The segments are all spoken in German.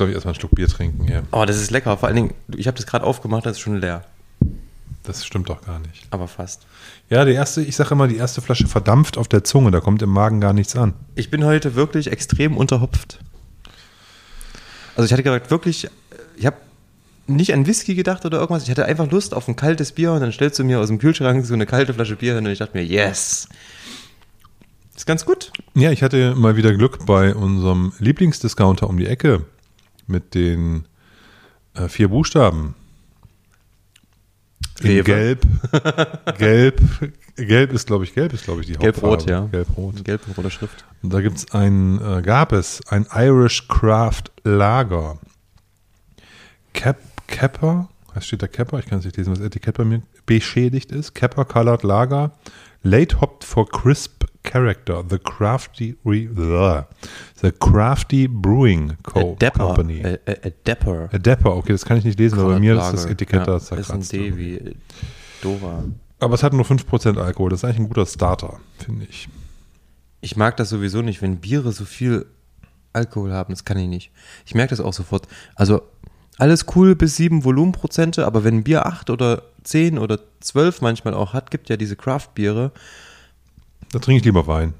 glaube ich, erstmal einen Schluck Bier trinken hier. Oh, das ist lecker. Vor allen Dingen, ich habe das gerade aufgemacht, das ist schon leer. Das stimmt doch gar nicht. Aber fast. Ja, die erste, ich sage immer, die erste Flasche verdampft auf der Zunge, da kommt im Magen gar nichts an. Ich bin heute wirklich extrem unterhopft. Also ich hatte gerade wirklich, ich habe nicht an Whisky gedacht oder irgendwas. Ich hatte einfach Lust auf ein kaltes Bier und dann stellst du mir aus dem Kühlschrank so eine kalte Flasche Bier hin und ich dachte mir, yes. Ist ganz gut. Ja, ich hatte mal wieder Glück bei unserem Lieblingsdiscounter um die Ecke mit den äh, vier Buchstaben. Gelb, Gelb, Gelb ist, glaube ich, Gelb ist, glaube ich, die Gelb-Rot, ja. Gelb-Rot. Gelb und rote Schrift. Und da gibt's ein, äh, gab es ein Irish Craft Lager. Cap, Capper, was steht da Capper? Ich kann es nicht lesen, was das Etikett bei mir beschädigt ist. Capper Colored Lager. Late hopped for crisp character. The crafty, the crafty brewing Co. A Dapper. Company. A, a, a Dapper. A Dapper, okay, das kann ich nicht lesen, aber bei mir ist das Etikett da ja, ist ein zerkratzt. D wie Dora. Aber es hat nur 5% Alkohol. Das ist eigentlich ein guter Starter, finde ich. Ich mag das sowieso nicht, wenn Biere so viel Alkohol haben. Das kann ich nicht. Ich merke das auch sofort. Also alles cool bis sieben Volumenprozente, aber wenn ein Bier acht oder zehn oder zwölf manchmal auch hat, gibt ja diese Craft-Biere. Da trinke ich lieber Wein.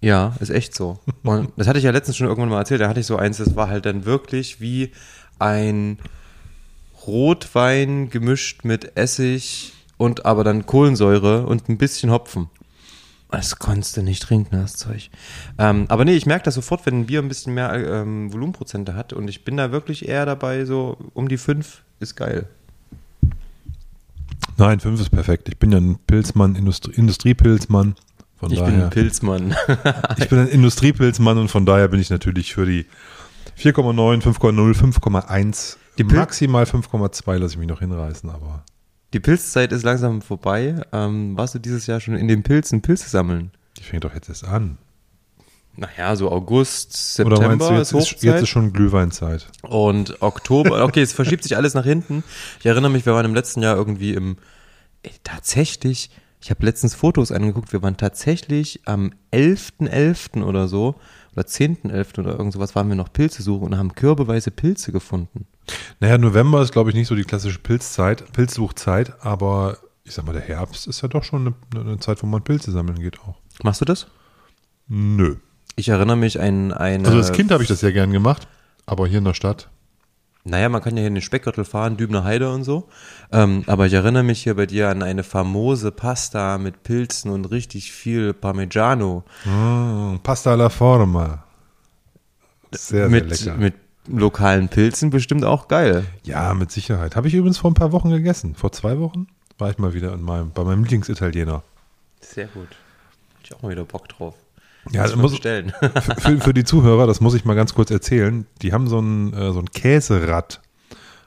Ja, ist echt so. Und das hatte ich ja letztens schon irgendwann mal erzählt. Da hatte ich so eins, das war halt dann wirklich wie ein Rotwein gemischt mit Essig und aber dann Kohlensäure und ein bisschen Hopfen. Das konntest du nicht trinken, das Zeug. Ähm, aber nee, ich merke das sofort, wenn ein Bier ein bisschen mehr ähm, Volumenprozente hat und ich bin da wirklich eher dabei, so um die fünf ist geil. Nein, 5 ist perfekt. Ich bin ja ein Pilzmann, Industrie, Industriepilzmann. Von Ich daher, bin ein Pilzmann. ich bin ein Industriepilzmann und von daher bin ich natürlich für die 4,9, 5,0, 5,1, Die maximal 5,2 lasse ich mich noch hinreißen, aber Die Pilzzeit ist langsam vorbei. Ähm, warst du dieses Jahr schon in den Pilzen Pilze sammeln? die fängt doch jetzt erst an. Naja, so August, Oder September meinst du, jetzt ist ist, jetzt Hochzeit. ist schon Glühweinzeit? und Oktober, okay, es verschiebt sich alles nach hinten. Ich erinnere mich, wir waren im letzten Jahr irgendwie im, ey, tatsächlich, ich habe letztens Fotos angeguckt, wir waren tatsächlich am 11.11. oder so, oder 10.11. oder irgend sowas, waren wir noch Pilze suchen und haben kürbeweise Pilze gefunden. Naja, November ist, glaube ich, nicht so die klassische Pilzzeit, Pilzsuchzeit, aber ich sag mal, der Herbst ist ja doch schon eine, eine Zeit, wo man Pilze sammeln geht auch. Machst du das? Nö. Ich erinnere mich an eine. Also als Kind habe ich das sehr gern gemacht, aber hier in der Stadt. Naja, man kann ja hier in den Speckgürtel fahren, Dübner Heide und so. Ähm, aber ich erinnere mich hier bei dir an eine famose Pasta mit Pilzen und richtig viel Parmigiano. Mm, Pasta alla forma. Sehr, mit, sehr lecker. mit lokalen Pilzen bestimmt auch geil. ja, mit Sicherheit. Habe ich übrigens vor ein paar Wochen gegessen. Vor zwei Wochen war ich mal wieder in meinem, bei meinem Lieblingsitaliener. Sehr gut. Hab ich auch mal wieder Bock drauf. Ja, Muss das muss, bestellen. für, für, für die Zuhörer, das muss ich mal ganz kurz erzählen. Die haben so ein, äh, so ein Käserad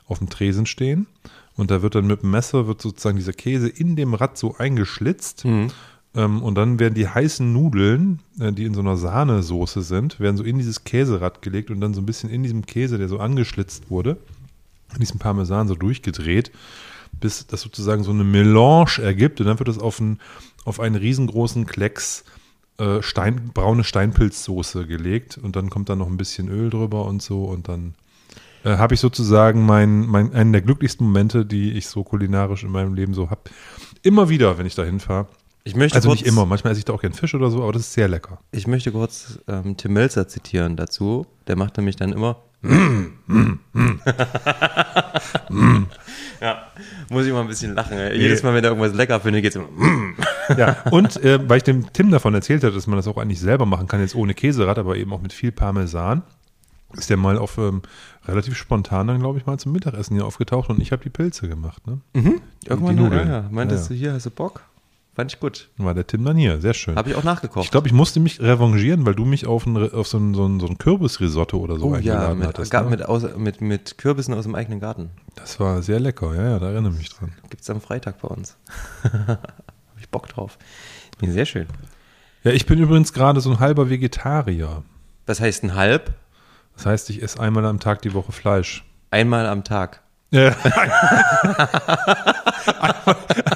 auf dem Tresen stehen und da wird dann mit dem Messer wird sozusagen dieser Käse in dem Rad so eingeschlitzt Mhm. ähm, und dann werden die heißen Nudeln, äh, die in so einer Sahnesoße sind, werden so in dieses Käserad gelegt und dann so ein bisschen in diesem Käse, der so angeschlitzt wurde, in diesem Parmesan so durchgedreht, bis das sozusagen so eine Melange ergibt und dann wird das auf, ein, auf einen riesengroßen Klecks äh, Stein, braune Steinpilzsoße gelegt und dann kommt da noch ein bisschen Öl drüber und so und dann äh, habe ich sozusagen mein, mein, einen der glücklichsten Momente, die ich so kulinarisch in meinem Leben so habe. Immer wieder, wenn ich da hinfahre. Ich möchte Also kurz, nicht immer, manchmal esse ich da auch gern Fisch oder so, aber das ist sehr lecker. Ich möchte kurz ähm, Tim Melzer zitieren dazu. Der macht nämlich dann immer. ja, muss ich mal ein bisschen lachen. Ey. Jedes Mal, wenn er irgendwas lecker findet, geht's immer. Ja, und äh, weil ich dem Tim davon erzählt habe, dass man das auch eigentlich selber machen kann, jetzt ohne Käserad, aber eben auch mit viel Parmesan, ist der mal auf ähm, relativ spontan dann, glaube ich, mal zum Mittagessen hier aufgetaucht und ich habe die Pilze gemacht. Ne? Irgendwann, die Nudeln. Ja, ja. Meintest Ja, du hier, hast du Bock? Fand ich gut. War der Tim dann hier, sehr schön. Habe ich auch nachgekocht. Ich glaube, ich musste mich revanchieren, weil du mich auf, ein, auf so, ein, so, ein, so ein Kürbisrisotto oder so oh ja, eingeladen mit, hattest. ne? mit, aus, mit, mit Kürbissen aus dem eigenen Garten. Das war sehr lecker, ja, ja, da erinnere ich mich dran. Gibt's am Freitag bei uns. Habe ich Bock drauf. Nee, sehr schön. Ja, ich bin übrigens gerade so ein halber Vegetarier. Was heißt ein halb? Das heißt, ich esse einmal am Tag die Woche Fleisch. Einmal am Tag. Ja.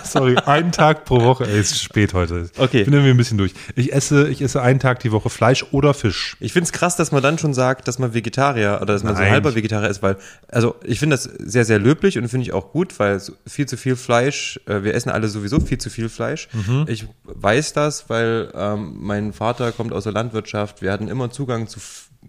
Sorry, einen Tag pro Woche. Ey, ist spät heute. Okay. Ich bin irgendwie ein bisschen durch. Ich esse, ich esse einen Tag die Woche Fleisch oder Fisch. Ich finde es krass, dass man dann schon sagt, dass man Vegetarier oder dass man so Nein. halber Vegetarier ist, weil, also ich finde das sehr, sehr löblich und finde ich auch gut, weil so viel zu viel Fleisch, äh, wir essen alle sowieso viel zu viel Fleisch. Ich weiß das, weil ähm, mein Vater kommt aus der Landwirtschaft, wir hatten immer Zugang zu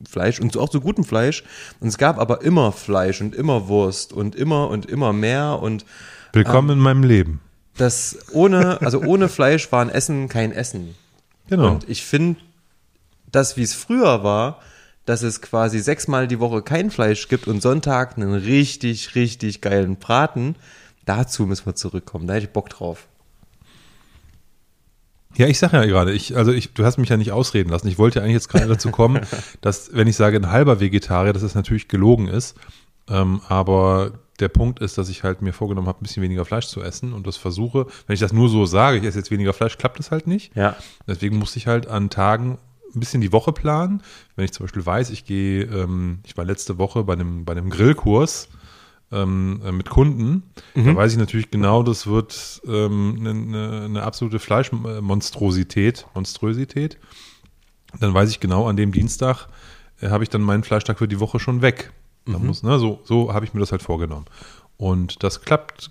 Fleisch und auch zu gutem Fleisch und es gab aber immer Fleisch und immer Wurst und immer und immer mehr und Willkommen in meinem Leben. das ohne, also ohne Fleisch war ein Essen kein Essen. Genau. Und ich finde, das, wie es früher war, dass es quasi sechsmal die Woche kein Fleisch gibt und Sonntag einen richtig, richtig geilen Braten, dazu müssen wir zurückkommen. Da hätte ich Bock drauf. Ja, ich sage ja gerade, ich, also ich, du hast mich ja nicht ausreden lassen. Ich wollte ja eigentlich jetzt gerade dazu kommen, dass, wenn ich sage ein halber Vegetarier, dass es natürlich gelogen ist. Ähm, aber der Punkt ist, dass ich halt mir vorgenommen habe, ein bisschen weniger Fleisch zu essen und das versuche, wenn ich das nur so sage, ich esse jetzt weniger Fleisch, klappt das halt nicht. Ja. Deswegen musste ich halt an Tagen ein bisschen die Woche planen. Wenn ich zum Beispiel weiß, ich gehe, ähm, ich war letzte Woche bei einem, bei einem Grillkurs ähm, äh, mit Kunden, da weiß ich natürlich genau, das wird ähm, eine, eine, eine absolute Fleischmonstrosität, Monstrosität. Dann weiß ich genau, an dem Dienstag äh, habe ich dann meinen Fleischtag für die Woche schon weg. Da muss, ne, so so habe ich mir das halt vorgenommen. Und das klappt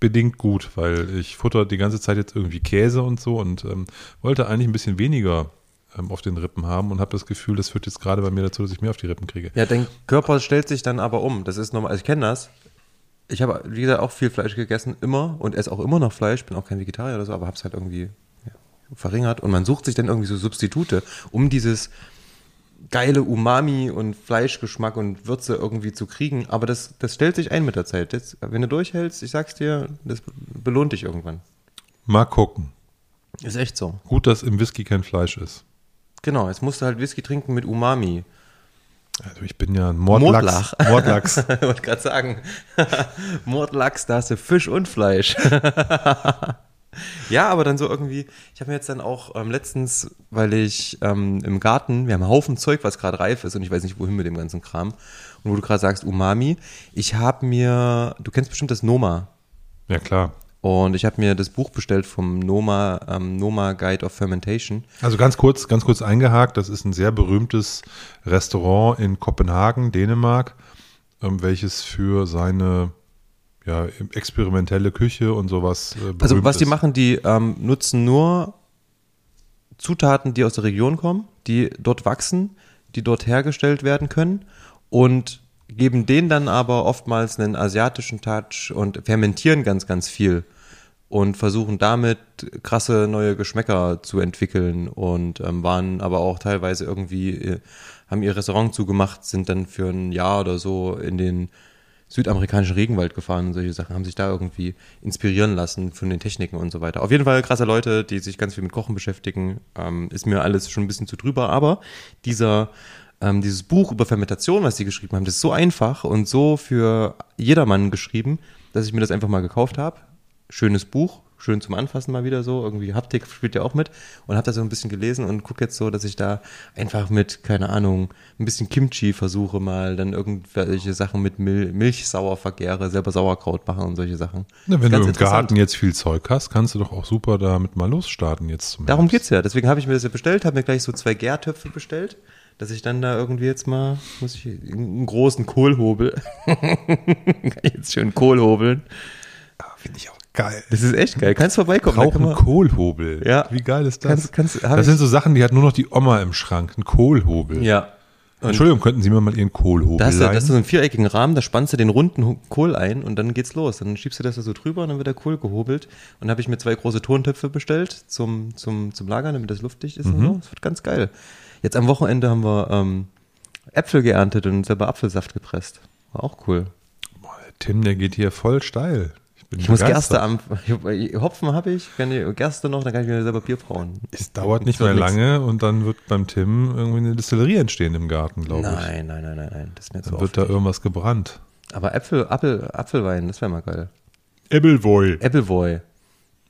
bedingt gut, weil ich futter die ganze Zeit jetzt irgendwie Käse und so und ähm, wollte eigentlich ein bisschen weniger auf den Rippen haben und habe das Gefühl, das führt jetzt gerade bei mir dazu, dass ich mehr auf die Rippen kriege. Ja, dein Körper stellt sich dann aber um. Das ist normal. Also ich kenne das. Ich habe, wie gesagt, auch viel Fleisch gegessen, immer und esse auch immer noch Fleisch. Bin auch kein Vegetarier oder so, aber habe es halt irgendwie ja, verringert. Und man sucht sich dann irgendwie so Substitute, um dieses geile Umami und Fleischgeschmack und Würze irgendwie zu kriegen. Aber das, das stellt sich ein mit der Zeit. Das, wenn du durchhältst, ich sag's dir, das belohnt dich irgendwann. Mal gucken. Ist echt so. Gut, dass im Whisky kein Fleisch ist. Genau, jetzt musst du halt Whisky trinken mit Umami. Also ich bin ja ein Mordlachs. Mordlach. Mordlachs. Ich wollte gerade sagen, Mordlachs, da hast du Fisch und Fleisch. ja, aber dann so irgendwie, ich habe mir jetzt dann auch ähm, letztens, weil ich ähm, im Garten, wir haben einen Haufen Zeug, was gerade reif ist und ich weiß nicht, wohin mit dem ganzen Kram. Und wo du gerade sagst, Umami, ich habe mir, du kennst bestimmt das Noma. Ja, klar. Und ich habe mir das Buch bestellt vom Noma, ähm, Noma Guide of Fermentation. Also ganz kurz, ganz kurz eingehakt, das ist ein sehr berühmtes Restaurant in Kopenhagen, Dänemark, ähm, welches für seine ja, experimentelle Küche und sowas äh, berühmt Also was die ist. machen, die ähm, nutzen nur Zutaten, die aus der Region kommen, die dort wachsen, die dort hergestellt werden können und geben denen dann aber oftmals einen asiatischen Touch und fermentieren ganz, ganz viel und versuchen damit krasse neue Geschmäcker zu entwickeln und ähm, waren aber auch teilweise irgendwie, äh, haben ihr Restaurant zugemacht, sind dann für ein Jahr oder so in den südamerikanischen Regenwald gefahren und solche Sachen, haben sich da irgendwie inspirieren lassen von den Techniken und so weiter. Auf jeden Fall krasse Leute, die sich ganz viel mit Kochen beschäftigen. Ähm, ist mir alles schon ein bisschen zu drüber, aber dieser ähm, dieses Buch über Fermentation, was sie geschrieben haben, das ist so einfach und so für jedermann geschrieben, dass ich mir das einfach mal gekauft habe. Schönes Buch, schön zum Anfassen mal wieder so. Irgendwie Haptik spielt ja auch mit. Und habe da so ein bisschen gelesen und gucke jetzt so, dass ich da einfach mit, keine Ahnung, ein bisschen Kimchi versuche mal, dann irgendwelche Sachen mit Mil Milch sauer vergäre, selber Sauerkraut machen und solche Sachen. Na, wenn du im. Garten jetzt viel Zeug hast, kannst du doch auch super damit mal losstarten jetzt Darum Herbst. geht's ja. Deswegen habe ich mir das ja bestellt, habe mir gleich so zwei Gärtöpfe bestellt, dass ich dann da irgendwie jetzt mal, muss ich einen großen Kohlhobel, jetzt schön Kohl hobeln. Finde ich auch geil. Das ist echt geil. Kannst vorbeikommen. Brauch kann Kohlhobel. Ja. Wie geil ist das? Kannst- kannst- das sind so Sachen, die hat nur noch die Oma im Schrank. Ein Kohlhobel. Ja. Und Entschuldigung, könnten Sie mir mal Ihren Kohlhobel da hast, du, da hast du so einen viereckigen Rahmen, da spannst du den runden Kohl ein und dann geht's los. Dann schiebst du das da so drüber und dann wird der Kohl gehobelt. Und dann habe ich mir zwei große Tontöpfe bestellt zum, zum, zum Lagern, damit das luftdicht ist und so. Das wird ganz geil. Jetzt am Wochenende haben wir ähm, Äpfel geerntet und selber Apfelsaft gepresst. War auch cool. Boah, Tim, der geht hier voll steil. bin Ich muss. Gerste am. Ich, Hopfen habe ich, kann ich Gerste noch, dann kann ich mir selber Bier brauen. Es dauert nicht Das mehr lange und dann wird beim Tim irgendwie eine Distillerie entstehen im Garten, glaube ich. Nein, nein, nein, nein, nein. Das ist mir Dann wird da irgendwas gebrannt. Aber Äpfel, Apfel, Apfelwein, das wäre mal geil. Ebbelwoi. Appleboy.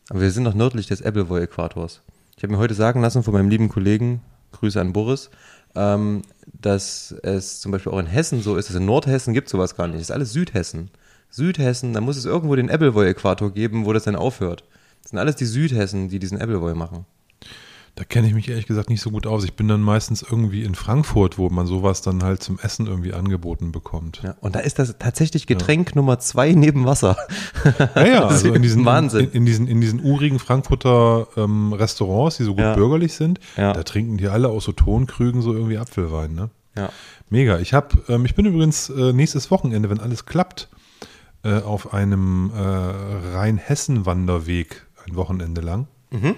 Aber wir sind noch nördlich des Appleboy-Äquators. Ich habe mir heute sagen lassen von meinem lieben Kollegen, Grüße an Boris, ähm, dass es zum Beispiel auch in Hessen so ist, dass in Nordhessen gibt sowas gar nicht. Das ist alles Südhessen. Südhessen, da muss es irgendwo den Appleboy-Äquator geben, wo das dann aufhört. Das sind alles die Südhessen, die diesen Appleboy machen. Da kenne ich mich ehrlich gesagt nicht so gut aus. Ich bin dann meistens irgendwie in Frankfurt, wo man sowas dann halt zum Essen irgendwie angeboten bekommt. Ja, und da ist das tatsächlich Getränk Nummer zwei neben Wasser. Ja, ja, also in diesen, Wahnsinn. In, in, diesen, in diesen urigen Frankfurter ähm, Restaurants, die so gut Ja. bürgerlich sind, Ja. da trinken die alle aus so Tonkrügen so irgendwie Apfelwein, ne? Ja. Mega. Ich habe, ähm, ich bin übrigens äh, nächstes Wochenende, wenn alles klappt, äh, auf einem äh, Rheinhessen-Wanderweg ein Wochenende lang. Mhm.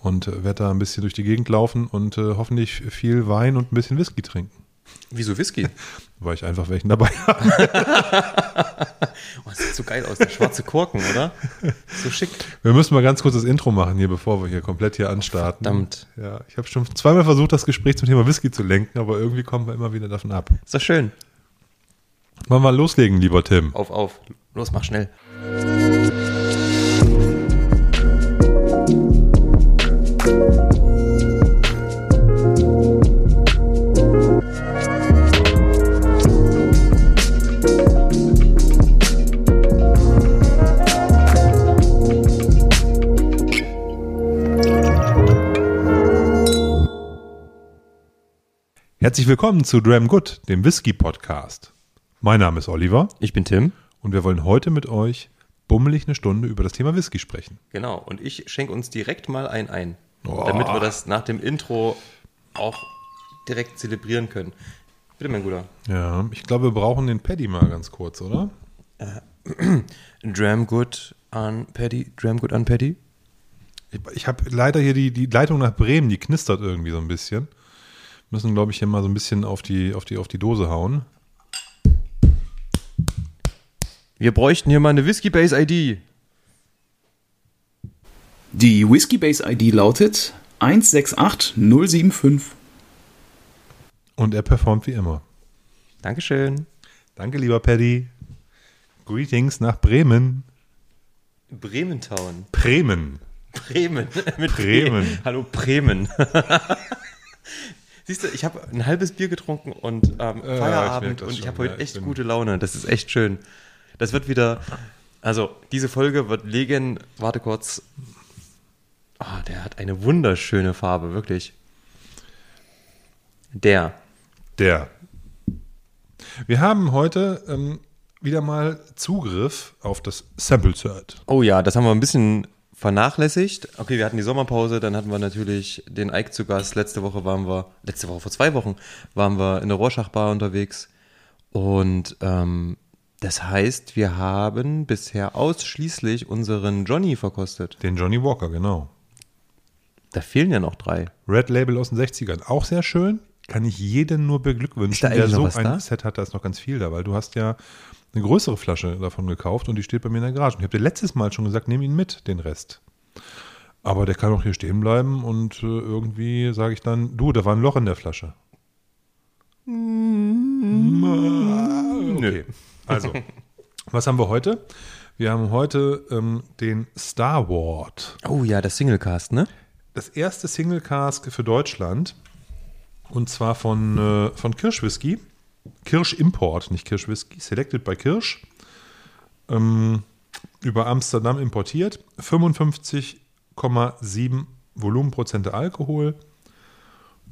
Und äh, werde da ein bisschen durch die Gegend laufen und äh, hoffentlich viel Wein und ein bisschen Whisky trinken. Wieso Whisky? Weil ich einfach welchen dabei habe. Oh, das sieht so geil aus, der schwarze Korken, oder? So schick. Wir müssen mal ganz kurz das Intro machen hier, bevor wir hier komplett hier anstarten. Verdammt. Ja, ich habe schon zweimal versucht, das Gespräch zum Thema Whisky zu lenken, aber irgendwie kommen wir immer wieder davon ab. Ist doch schön. Wollen wir mal loslegen, lieber Tim? Auf, auf. Los, mach schnell. Herzlich willkommen zu Dram Good, dem Whisky-Podcast. Mein Name ist Oliver Ich bin Tim. und wir wollen heute mit euch bummelig eine Stunde über das Thema Whisky sprechen. Genau. Und ich schenke uns direkt mal ein ein. Oh. Damit wir das nach dem Intro auch direkt zelebrieren können. Bitte, mein Guter. Ja, ich glaube, wir brauchen den Paddy mal ganz kurz, oder? Dram Good an Paddy. Dram Good an Paddy. Ich, ich habe leider hier die, die Leitung nach Bremen, die knistert irgendwie so ein bisschen. Müssen, glaube ich, hier mal so ein bisschen auf die, auf die, auf die Dose hauen. Wir bräuchten hier mal eine Whiskey Base ID. Die Whiskey-Base ID lautet 168075. Und er performt wie immer. Dankeschön. Danke, lieber Paddy. Greetings nach Bremen. Brementown. Bremen. Bremen. Mit Bremen. Bre- Hallo Bremen. Siehst du, ich habe ein halbes Bier getrunken und ähm, ich merk Feierabend das und ich habe heute ja, ich echt gute Laune. Das ist echt schön. Das wird wieder, also diese Folge wird legen, warte kurz. Ah, der hat eine wunderschöne Farbe, wirklich. Der. Der. Wir haben heute ähm, wieder mal Zugriff auf das Sample Cert. Oh ja, das haben wir ein bisschen vernachlässigt. Okay, wir hatten die Sommerpause, dann hatten wir natürlich den Ike zu Gast. Letzte Woche waren wir, letzte Woche vor zwei Wochen, waren wir in der Rorschach-Bar unterwegs. Und ähm, das heißt, wir haben bisher ausschließlich unseren Johnny verkostet. Den Johnny Walker, genau. Da fehlen ja noch drei. Red Label aus den 60ern. Auch sehr schön. Kann ich jeden nur beglückwünschen, der so ein da? Set hat. Da ist noch ganz viel da, weil du hast ja eine größere Flasche davon gekauft und die steht bei mir in der Garage. Und ich habe dir letztes Mal schon gesagt, nimm ihn mit, den Rest. Aber der kann auch hier stehen bleiben und äh, irgendwie sage ich dann, du, da war ein Loch in der Flasche. Okay. Also, was haben wir heute? Wir haben heute ähm, den Star Ward. Oh ja, das Singlecast, ne? Das erste Single Cask für Deutschland. Und zwar von, äh, von Kirsch Whisky. Kirsch Import, nicht Kirsch Whisky. Selected by Kirsch. Ähm, über Amsterdam importiert. 55,7 Volumenprozente Alkohol.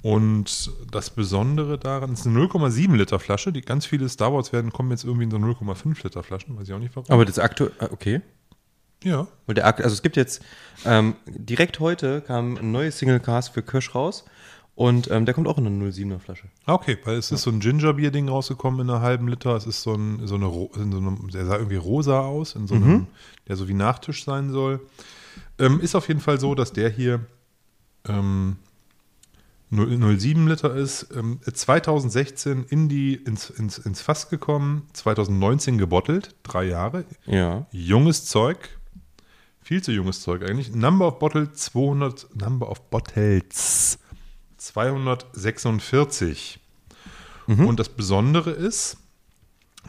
Und das Besondere daran ist eine 0,7 Liter Flasche. Die ganz viele Star Wars werden kommen jetzt irgendwie in so 0,5 Liter Flaschen. Weiß ich auch nicht warum. Aber das aktuell, okay. ja. Weil der, also es gibt jetzt, ähm, direkt heute kam ein neues Singlecast für Kirsch raus und ähm, der kommt auch in einer 07er Flasche. Ah, Okay, weil es ist so ein Gingerbier-Ding rausgekommen in einer halben Liter. Es ist so ein, so eine, so einem, der sah irgendwie rosa aus, in so einem, der so wie Nachtisch sein soll. Ähm, ist auf jeden Fall so, dass der hier ähm, 0 07 Liter ist. Ähm, 2016 in die, ins, ins, ins Fass gekommen, 2019 gebottelt, drei Jahre. Ja. Junges Zeug, viel zu junges Zeug eigentlich. Number of Bottle 200, Number of Bottles 246. Und das Besondere ist,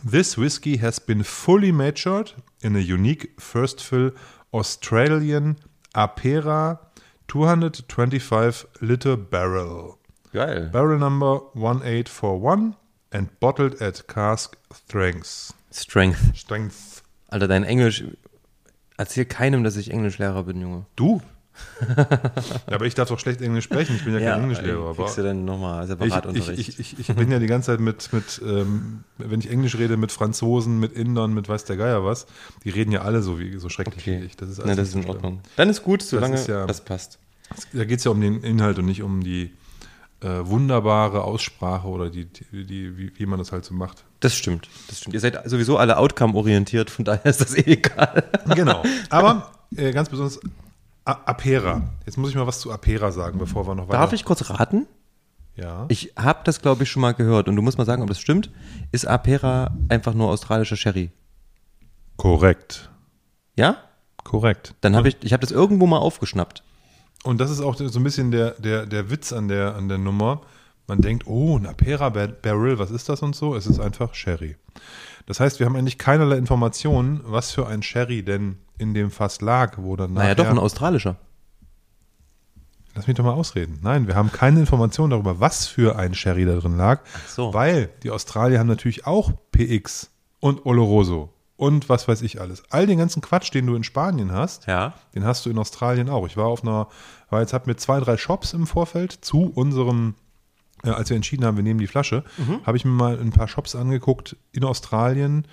this whiskey has been fully matured in a unique first fill Australian Apera 225 liter barrel. Geil. Barrel number 1841 and bottled at cask strength. Strength. Strength. Alter, dein Englisch. Erzähl keinem, dass ich Englischlehrer bin, Junge. Du? Ja, aber ich darf doch schlecht Englisch sprechen. Ich bin ja, kein Englischlehrer. Aber kriegst du dann nochmal ich, separat ich, ich, ich, ich bin ja die ganze Zeit mit, mit ähm, wenn ich Englisch rede, mit Franzosen, mit Indern, mit weiß der Geier was. Die reden ja alle so wie so schrecklich okay. wie ich. Das ist, Na, alles das ist in schlimm. Ordnung. Dann ist gut, solange ist ja- das passt. Da geht es ja um den Inhalt und nicht um die äh, wunderbare Aussprache oder die, die, die wie, wie man das halt so macht. Das stimmt, das stimmt. Ihr seid sowieso alle outcome-orientiert, von daher ist das eh egal. Genau. Aber äh, ganz besonders Apera. Jetzt muss ich mal was zu Apera sagen, bevor wir noch weiter. Darf ich kurz raten? Ja. Ich habe das, glaube ich, schon mal gehört und du musst mal sagen, ob das stimmt. Ist Apera einfach nur australischer Sherry? Korrekt. Ja? Korrekt. Dann habe ich, ich habe das irgendwo mal aufgeschnappt. Und das ist auch so ein bisschen der, der, der Witz an der, an der Nummer. Man denkt, oh, ein Apera Bar- Barrel, was ist das und so? Es ist einfach Sherry. Das heißt, wir haben eigentlich keinerlei Informationen, was für ein Sherry denn in dem Fass lag, wo dann Naja, doch, ein australischer. Lass mich doch mal ausreden. Nein, wir haben keine Informationen darüber, was für ein Sherry da drin lag, so. weil die Australier haben natürlich auch PX und Oloroso und was weiß ich alles. All den ganzen Quatsch, den du in Spanien hast, Ja. den hast du in Australien auch. Ich war auf einer, war jetzt hab mir zwei, drei Shops im Vorfeld zu unserem, äh, als wir entschieden haben, wir nehmen die Flasche, habe ich mir mal ein paar Shops angeguckt in Australien,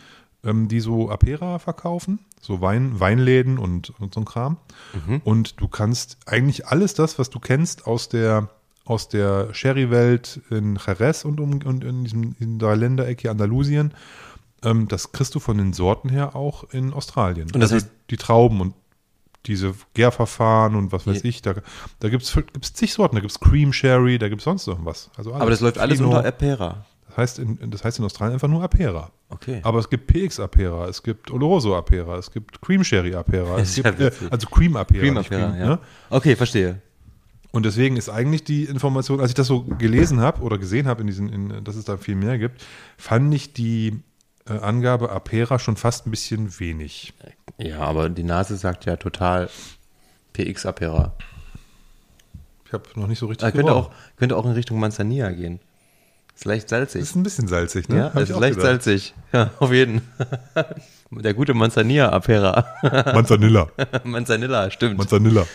ähm, die so Apera verkaufen, so Wein, Weinläden und, und so ein Kram. Und du kannst eigentlich alles das, was du kennst aus der aus der Sherry-Welt in Jerez und, um, und in diesem in der Ländereck hier Andalusien, ähm, das kriegst du von den Sorten her auch in Australien. Und das also heißt- die Trauben und diese Gärverfahren und was weiß Je- ich, da, da gibt es gibt's zig Sorten, da gibt es Cream Sherry, da gibt es sonst irgendwas. Also alles. Aber das läuft alles Fino. unter Apera. Das heißt, in, das heißt in Australien einfach nur Apera. Okay. Aber es gibt PX Apera, es gibt Oloroso Apera, es gibt Cream Sherry Apera, es gibt, äh, also Cream Apera. Cream Apera, Cream, ja. ne? Okay, verstehe. Und deswegen ist eigentlich die Information, als ich das so gelesen habe oder gesehen habe, in diesen, in, dass es da viel mehr gibt, fand ich die äh, Angabe Apera schon fast ein bisschen wenig. Ja, aber die Nase sagt ja total PX Apera. Ich habe noch nicht so richtig Ah, könnte, auch, könnte auch in Richtung Manzanilla gehen. Ist leicht salzig. Ist ein bisschen salzig, ne? ja, Hab ist leicht gedacht. salzig. Ja, auf jeden. Der gute Manzanilla Apera. Manzanilla. Manzanilla, stimmt. Manzanilla.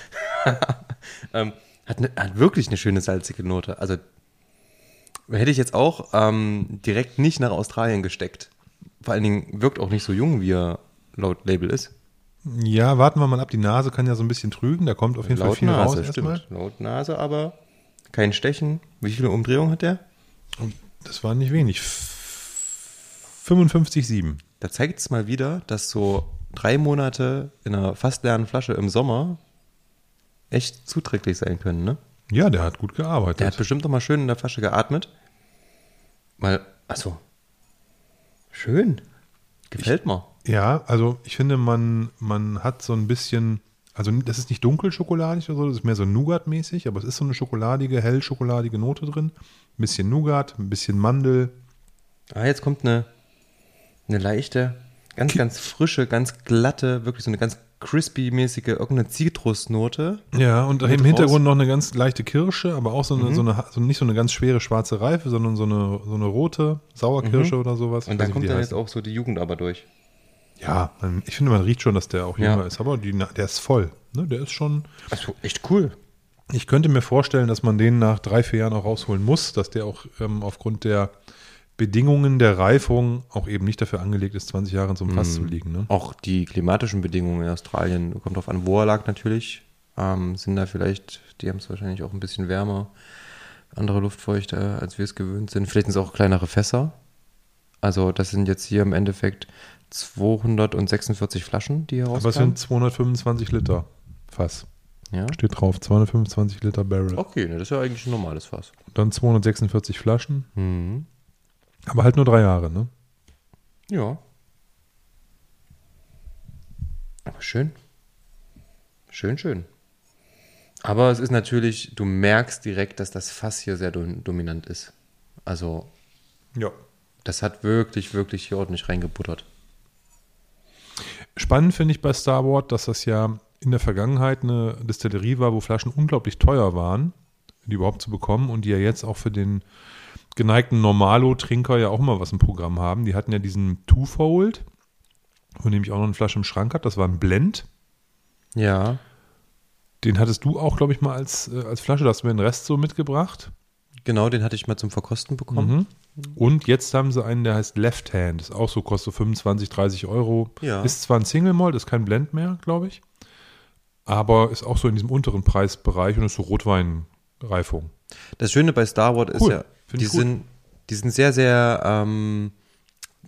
ähm, hat, ne, hat wirklich eine schöne salzige Note. Also hätte ich jetzt auch ähm, direkt nicht nach Australien gesteckt. Vor allen Dingen wirkt auch nicht so jung, wie er laut Label ist. Ja, warten wir mal ab. Die Nase kann ja so ein bisschen trügen. Da kommt auf jeden Fall Laut viel raus Nase, erstmal. stimmt. Laut Nase, aber kein Stechen. Wie viele Umdrehungen hat der? Und das war nicht wenig. 55,7. Da zeigt es mal wieder, dass so drei Monate in einer fast leeren Flasche im Sommer echt zuträglich sein können, ne? Ja, der hat gut gearbeitet. Der hat bestimmt noch mal schön in der Flasche geatmet. Mal, achso. Schön. Gefällt mir. Ja, also ich finde, man, man hat so ein bisschen, also das ist nicht dunkelschokoladig oder so, das ist mehr so Nougat-mäßig, aber es ist so eine schokoladige, hellschokoladige Note drin. Ein bisschen Nougat, ein bisschen Mandel. Ah, jetzt kommt eine, eine leichte, ganz, ganz frische, ganz glatte, wirklich so eine ganz crispy-mäßige, irgendeine Zitrusnote. Ja, und im Hintergrund raus. noch eine ganz leichte Kirsche, aber auch so eine, so eine so nicht so eine ganz schwere schwarze Reife, sondern so eine, so eine rote Sauerkirsche oder sowas. Und da kommt dann jetzt auch so die Jugend aber durch. Ja, man, ich finde, man riecht schon, dass der auch Ja. jünger ist, aber die, der ist voll. Ne? Der ist schon. Also echt cool. Ich könnte mir vorstellen, dass man den nach drei, vier Jahren auch rausholen muss, dass der auch ähm, aufgrund der Bedingungen der Reifung auch eben nicht dafür angelegt ist, 20 Jahre in so einem Fass zu liegen. Ne? Auch die klimatischen Bedingungen in Australien, kommt drauf an, wo er lag natürlich, ähm, sind da vielleicht, die haben es wahrscheinlich auch ein bisschen wärmer, andere Luftfeuchte, als wir es gewöhnt sind. Vielleicht sind es auch kleinere Fässer. Also das sind jetzt hier im Endeffekt 246 Flaschen, die hier Aber es rauskamen. sind 225 Liter Fass. ja? Steht drauf, 225 Liter Barrel. Okay, ne, das ist ja eigentlich ein normales Fass. Dann 246 Flaschen, Mhm. aber halt nur drei Jahre. Ne? Ja. Aber schön. Schön, schön. Aber es ist natürlich, du merkst direkt, dass das Fass hier sehr dom- dominant ist. Also, Ja. das hat wirklich, wirklich hier ordentlich reingebuttert. Spannend finde ich bei Starboard, dass das ja in der Vergangenheit eine Distillerie war, wo Flaschen unglaublich teuer waren. die überhaupt zu bekommen und die ja jetzt auch für den geneigten Normalo-Trinker ja auch mal was im Programm haben. Die hatten ja diesen Twofold, von dem ich auch noch eine Flasche im Schrank hatte. Das war ein Blend. Ja. Den hattest du auch, glaube ich, mal als, äh, als Flasche. Da hast du mir den Rest so mitgebracht. Genau, den hatte ich mal zum Verkosten bekommen. Mhm. Und jetzt haben sie einen, der heißt Left Hand. Ist auch so, kostet 25, 30 Euro. Ja. Ist zwar ein Single Malt, ist kein Blend mehr, glaube ich. Aber ist auch so in diesem unteren Preisbereich und ist so Rotweinreifung. Das Schöne bei Star Wars ist Cool. ja, Find die sind, die sind sehr, sehr, ähm,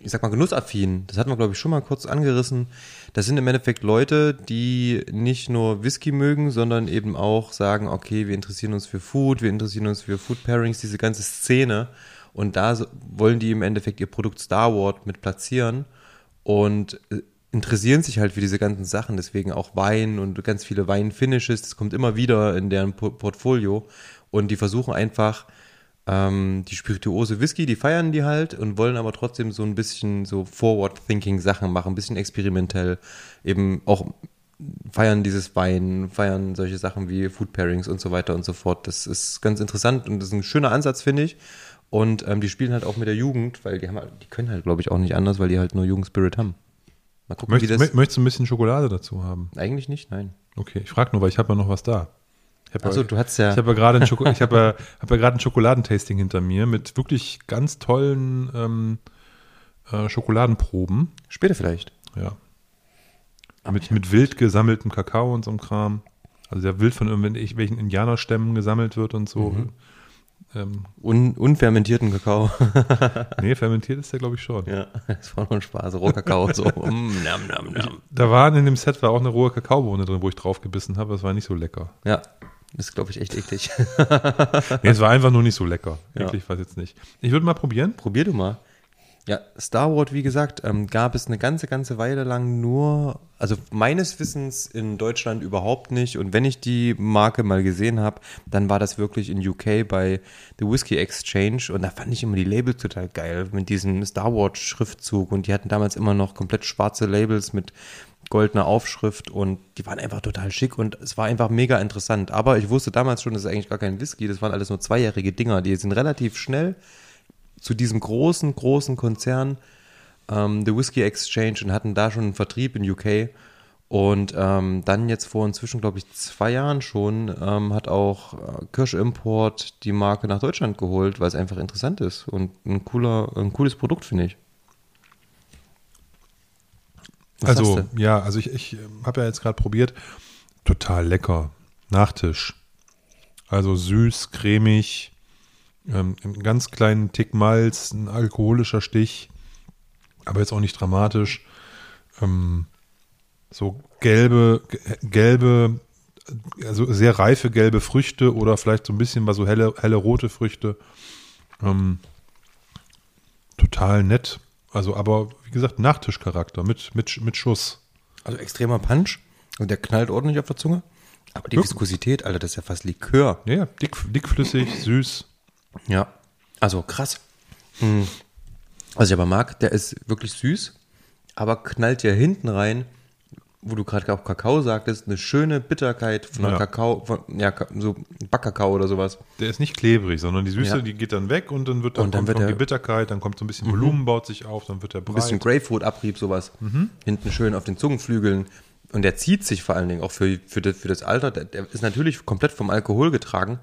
ich sag mal, genussaffin. Das hatten wir, glaube ich, schon mal kurz angerissen. Das sind im Endeffekt Leute, die nicht nur Whisky mögen, sondern eben auch sagen, okay, wir interessieren uns für Food, wir interessieren uns für Food Pairings, diese ganze Szene. Und da wollen die im Endeffekt ihr Produkt Star Wars mit platzieren. Und äh, interessieren sich halt für diese ganzen Sachen, deswegen auch Wein und ganz viele Wein-Finishes, das kommt immer wieder in deren Po- Portfolio. Und die versuchen einfach ähm, die spirituose Whisky, die feiern die halt und wollen aber trotzdem so ein bisschen so Forward-Thinking-Sachen machen, ein bisschen experimentell, eben auch feiern dieses Wein, feiern solche Sachen wie Food Pairings und so weiter und so fort. Das ist ganz interessant und das ist ein schöner Ansatz, finde ich. Und ähm, die spielen halt auch mit der Jugend, weil die haben, halt- die können halt, glaube ich, auch nicht anders, weil die halt nur Jugendspirit haben. Mal gucken, Möchtest, wie das. mö- möchtest du ein bisschen Schokolade dazu haben? Eigentlich nicht, nein. Okay, ich frage nur, weil ich habe ja noch was da. Achso, ja, du hast ja. ich habe ja gerade ein, Schoko ich ja, hab ja gerade ein Schokoladentasting hinter mir mit wirklich ganz tollen ähm, äh, Schokoladenproben. später vielleicht. Ja. Mit, mit wild gesammeltem Kakao und so einem Kram. Also der wild von irgendwelchen Indianerstämmen gesammelt wird und so. Mhm. Ähm, Un unfermentierten Kakao. nee, fermentiert ist der, glaube ich, schon. ja, das war nur ein Spaß. Rohkakao, so. Mm, nam, nam, nam. Da waren in dem Set war auch eine rohe Kakaobohne drin, wo ich drauf gebissen habe. Das war nicht so lecker. Ja, das ist, glaube ich, echt eklig. Nee, es war einfach nur nicht so lecker. Ja. Wirklich war es jetzt nicht. Ich würde mal probieren. Probier du mal. Ja, Star Wars, wie gesagt, ähm, gab es eine ganze, ganze Weile lang nur, also meines Wissens in Deutschland überhaupt nicht. Und wenn ich die Marke mal gesehen habe, dann war das wirklich in UK bei The Whiskey Exchange. Und da fand ich immer die Labels total geil mit diesem Star Wars Schriftzug. Und die hatten damals immer noch komplett schwarze Labels mit goldener Aufschrift und die waren einfach total schick und es war einfach mega interessant. Aber ich wusste damals schon, das ist eigentlich gar kein Whisky, das waren alles nur zweijährige Dinger. Die sind relativ schnell zu diesem großen, großen Konzern, ähm, The Whiskey Exchange, und hatten da schon einen Vertrieb in UK. Und ähm, dann jetzt vor inzwischen, glaube ich, zwei Jahren schon, ähm, hat auch äh, Kirsch Import die Marke nach Deutschland geholt, weil es einfach interessant ist und ein cooler, ein cooles Produkt, finde ich. Was also, ja, also ich, ich habe ja jetzt gerade probiert. Total lecker. Nachtisch. Also süß, cremig, ähm, einen ganz kleinen Tick Malz, ein alkoholischer Stich, aber jetzt auch nicht dramatisch. Ähm, so gelbe, ge- gelbe, also sehr reife gelbe Früchte oder vielleicht so ein bisschen was so helle, helle rote Früchte. Ähm, total nett. Also, aber wie gesagt, Nachtischcharakter mit, mit, mit Schuss. Also extremer Punch und der knallt ordentlich auf der Zunge. Aber die Ja. Viskosität, Alter, das ist ja fast Likör. Ja, ja, dick, dickflüssig, süß. Ja. Also krass. Hm. Was ich aber mag, der ist wirklich süß, aber knallt ja hinten rein, wo du gerade auch Kakao sagtest, eine schöne Bitterkeit von Ja. Kakao, von, ja, so Backkakao oder sowas. Der ist nicht klebrig, sondern die Süße, Ja. die geht dann weg und dann wird dann Und dann kommt wird noch er- die Bitterkeit, dann kommt so ein bisschen Volumen, baut sich auf, dann wird er Ein breit. bisschen Grapefruit-Abrieb, sowas. Hinten schön auf den Zungenflügeln. Und der zieht sich vor allen Dingen auch für, für, das, für das Alter. Der, der ist natürlich komplett vom Alkohol getragen,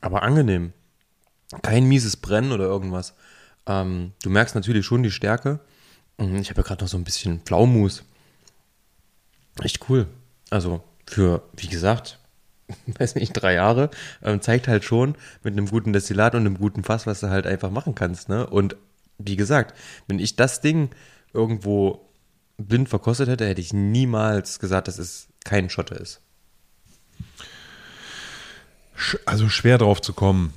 aber angenehm. Kein mieses Brennen oder irgendwas. Ähm, du merkst natürlich schon die Stärke. Mhm, Ich habe ja gerade noch so ein bisschen Pflaumus. Echt cool. Also für, wie gesagt, weiß nicht, drei Jahre, ähm, zeigt halt schon mit einem guten Destillat und einem guten Fass, was du halt einfach machen kannst. Ne? Und wie gesagt, wenn ich das Ding irgendwo blind verkostet hätte, hätte ich niemals gesagt, dass es kein Schotte ist. Also schwer drauf zu kommen.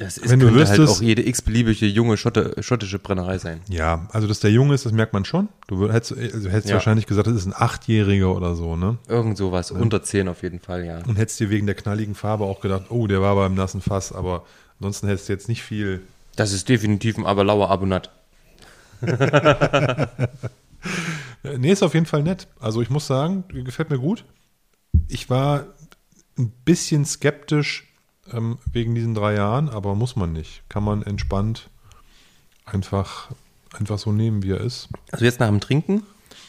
Das ist, Wenn du könnte halt wüsstest- auch jede x-beliebige junge Schotte, schottische Brennerei sein. Ja, also dass der Junge ist, das merkt man schon. Du hättest, also hättest Ja. wahrscheinlich gesagt, das ist ein Achtjähriger oder so, ne? Irgend sowas, unter 10 auf jeden Fall, ja. Und hättest dir wegen der knalligen Farbe auch gedacht, oh, der war beim nassen Fass, aber ansonsten hättest du jetzt nicht viel. Das ist definitiv ein Aberlauer Abonnat. Äh, Nee, ist auf jeden Fall nett. Also ich muss sagen, gefällt mir gut. Ich war ein bisschen skeptisch, ähm, wegen diesen drei Jahren, aber muss man nicht. Kann man entspannt einfach, einfach so nehmen, wie er ist. Also jetzt nach dem Trinken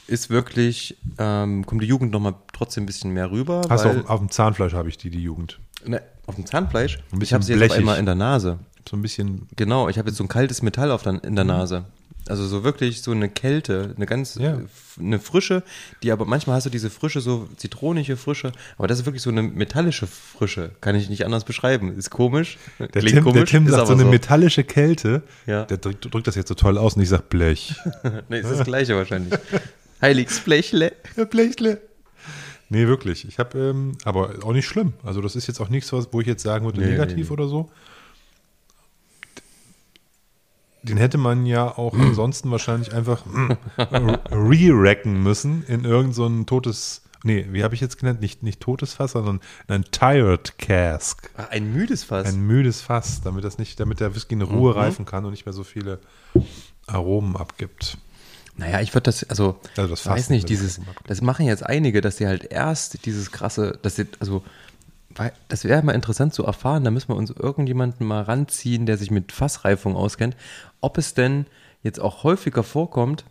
ist wirklich, ähm, kommt die Jugend nochmal trotzdem ein bisschen mehr rüber. Hast weil, du auf, auf dem Zahnfleisch habe ich die, die Jugend. ne, auf dem Zahnfleisch? Ein bisschen ich habe sie jetzt auf einmal in der Nase. So ein bisschen, Genau, ich habe jetzt so ein kaltes Metall auf der, in der Nase. Also so wirklich so eine Kälte, eine ganz, Ja. eine Frische, die aber manchmal hast du diese Frische, so zitronige Frische, aber das ist wirklich so eine metallische Frische, kann ich nicht anders beschreiben. Ist komisch, der Tim, komisch, der Tim ist sagt so eine metallische Kälte. Ja. Der drückt, drückt das jetzt so toll aus und ich sag Blech. nee, ist das gleiche wahrscheinlich. Heiliges Blechle. Blechle. Nee, wirklich. Ich habe, ähm, aber auch nicht schlimm. Also das ist jetzt auch nichts, was, wo ich jetzt sagen würde, Nee, negativ nee, nee. oder so. Den hätte man ja auch Hm. ansonsten wahrscheinlich einfach re-racken müssen in irgend so totes, nee, wie habe ich jetzt genannt? Nicht, nicht totes Fass, sondern ein Tired Cask. Ah, Ein müdes Fass. Ein müdes Fass, damit das nicht, damit der Whisky in Mhm. Ruhe reifen kann und nicht mehr so viele Aromen abgibt. Naja, ich würde das, also, Also das weiß nicht, dieses, das machen jetzt einige, dass sie halt erst dieses krasse, dass sie, also, das wäre mal interessant zu erfahren, da müssen wir uns irgendjemanden mal ranziehen, der sich mit Fassreifung auskennt, ob es denn jetzt auch häufiger vorkommt,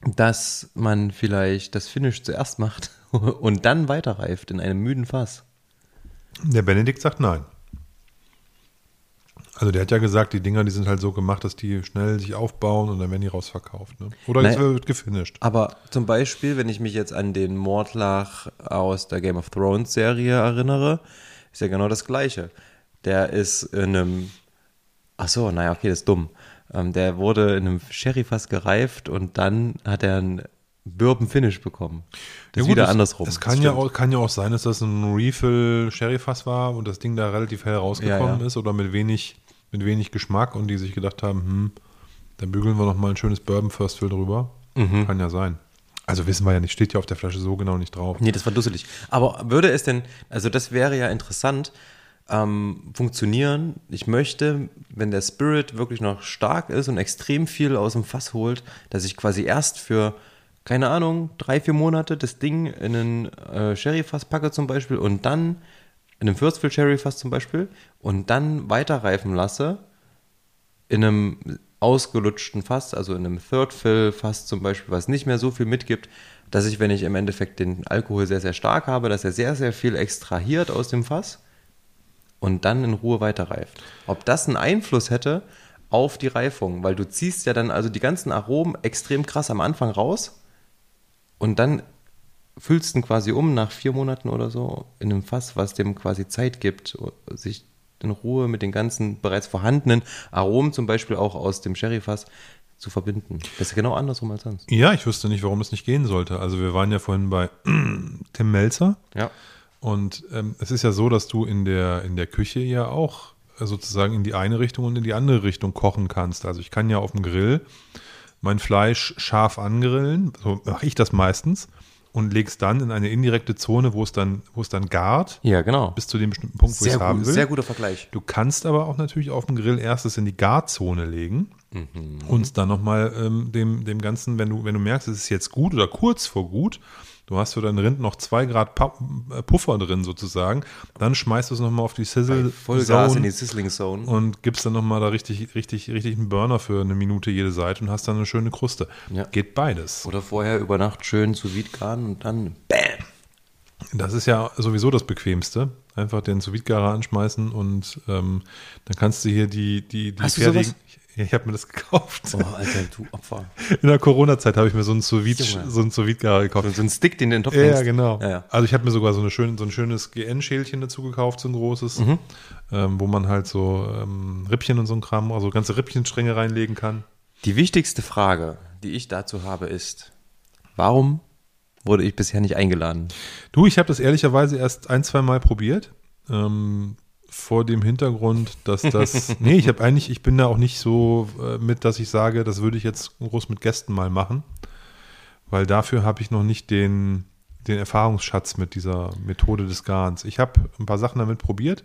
dass man vielleicht das Finish zuerst macht und dann weiterreift in einem müden Fass. Der Benedikt sagt nein. Also der hat ja gesagt, die Dinger, die sind halt so gemacht, dass die schnell sich aufbauen und dann werden die rausverkauft. Ne? Oder es Naja. wird gefinisht. Aber zum Beispiel, wenn ich mich jetzt an den Mordlach aus der Game of Thrones Serie erinnere, ist ja genau das Gleiche. Der ist in einem, ach so, naja, okay, das ist dumm. Ähm, der wurde in einem Sherryfass gereift und dann hat er einen Bourbon Finish bekommen. Das ist gut, wieder es, andersrum. Es Das kann ja, auch, kann ja auch sein, dass das ein Refill Sherryfass war und das Ding da relativ hell rausgekommen Ja, ja. ist oder mit wenig, mit wenig Geschmack und die sich gedacht haben, hm, dann bügeln wir noch mal ein schönes Bourbon First Fill drüber. Mhm. Kann ja sein. Also wissen wir ja nicht, steht ja auf der Flasche so genau nicht drauf. Nee, das war dusselig. Aber würde es denn, also das wäre ja interessant, ähm, funktionieren. Ich möchte, wenn der Spirit wirklich noch stark ist und extrem viel aus dem Fass holt, dass ich quasi erst für, keine Ahnung, drei, vier Monate das Ding in einen äh, Sherryfass packe zum Beispiel und dann in einem First Fill Sherryfass zum Beispiel und dann weiterreifen lasse in einem ausgelutschten Fass, also in einem Third Fill Fass zum Beispiel, was nicht mehr so viel mitgibt, dass ich, wenn ich im Endeffekt den Alkohol sehr, sehr stark habe, dass er sehr, sehr viel extrahiert aus dem Fass und dann in Ruhe weiterreift. Ob das einen Einfluss hätte auf die Reifung, weil du ziehst ja dann also die ganzen Aromen extrem krass am Anfang raus und dann füllst du ihn quasi um nach vier Monaten oder so in einem Fass, was dem quasi Zeit gibt, sich in Ruhe mit den ganzen bereits vorhandenen Aromen, zum Beispiel auch aus dem Sherryfass, zu verbinden. Das ist genau andersrum als sonst. Ja, ich wüsste nicht, warum es nicht gehen sollte. Also wir waren ja vorhin bei Tim Melzer. Ja. Und ähm, es ist ja so, dass du in der, in der Küche ja auch sozusagen in die eine Richtung und in die andere Richtung kochen kannst. Also ich kann ja auf dem Grill mein Fleisch scharf angrillen, so mache ich das meistens, und lege es dann in eine indirekte Zone, wo es dann, wo es dann gart, Ja, genau. bis zu dem bestimmten Punkt, wo ich es haben will. sehr guter Vergleich. Du kannst aber auch natürlich auf dem Grill erstes in die Garzone legen Mhm. und dann nochmal ähm, dem, dem Ganzen, wenn du, wenn du merkst, es ist jetzt gut oder kurz vor gut, du hast für dein Rind noch zwei Grad äh, Puffer drin sozusagen, dann schmeißt du es nochmal auf die Sizzle Vollgas in die Sizzling Zone. und gibst dann nochmal da richtig, richtig, richtig einen Burner für eine Minute jede Seite und hast dann eine schöne Kruste. Ja. Geht beides. Oder vorher über Nacht schön zu vide garen und dann BAM! Das ist ja sowieso das Bequemste. Einfach den sous anschmeißen und ähm, dann kannst du hier die, die, die Hast du sowas? Ich habe mir das gekauft. Oh, Alter, du Opfer. In der Corona-Zeit habe ich mir so einen sous so einen sous gekauft. So ein Stick, den du in den Topf Ja, ja, hängst. genau. Ja, ja. Also ich habe mir sogar so, eine schöne, so ein schönes GN-Schälchen dazu gekauft, so ein großes, Mhm. ähm, wo man halt so ähm, Rippchen und so ein Kram, also ganze Rippchenstränge reinlegen kann. Die wichtigste Frage, die ich dazu habe, ist, warum wurde ich bisher nicht eingeladen? Du, ich habe das ehrlicherweise erst ein, zwei Mal probiert. Ähm, vor dem Hintergrund, dass das. nee, ich habe eigentlich, ich bin da auch nicht so äh, mit, dass ich sage, das würde ich jetzt groß mit Gästen mal machen. Weil dafür habe ich noch nicht den, den Erfahrungsschatz mit dieser Methode des Garns. Ich habe ein paar Sachen damit probiert.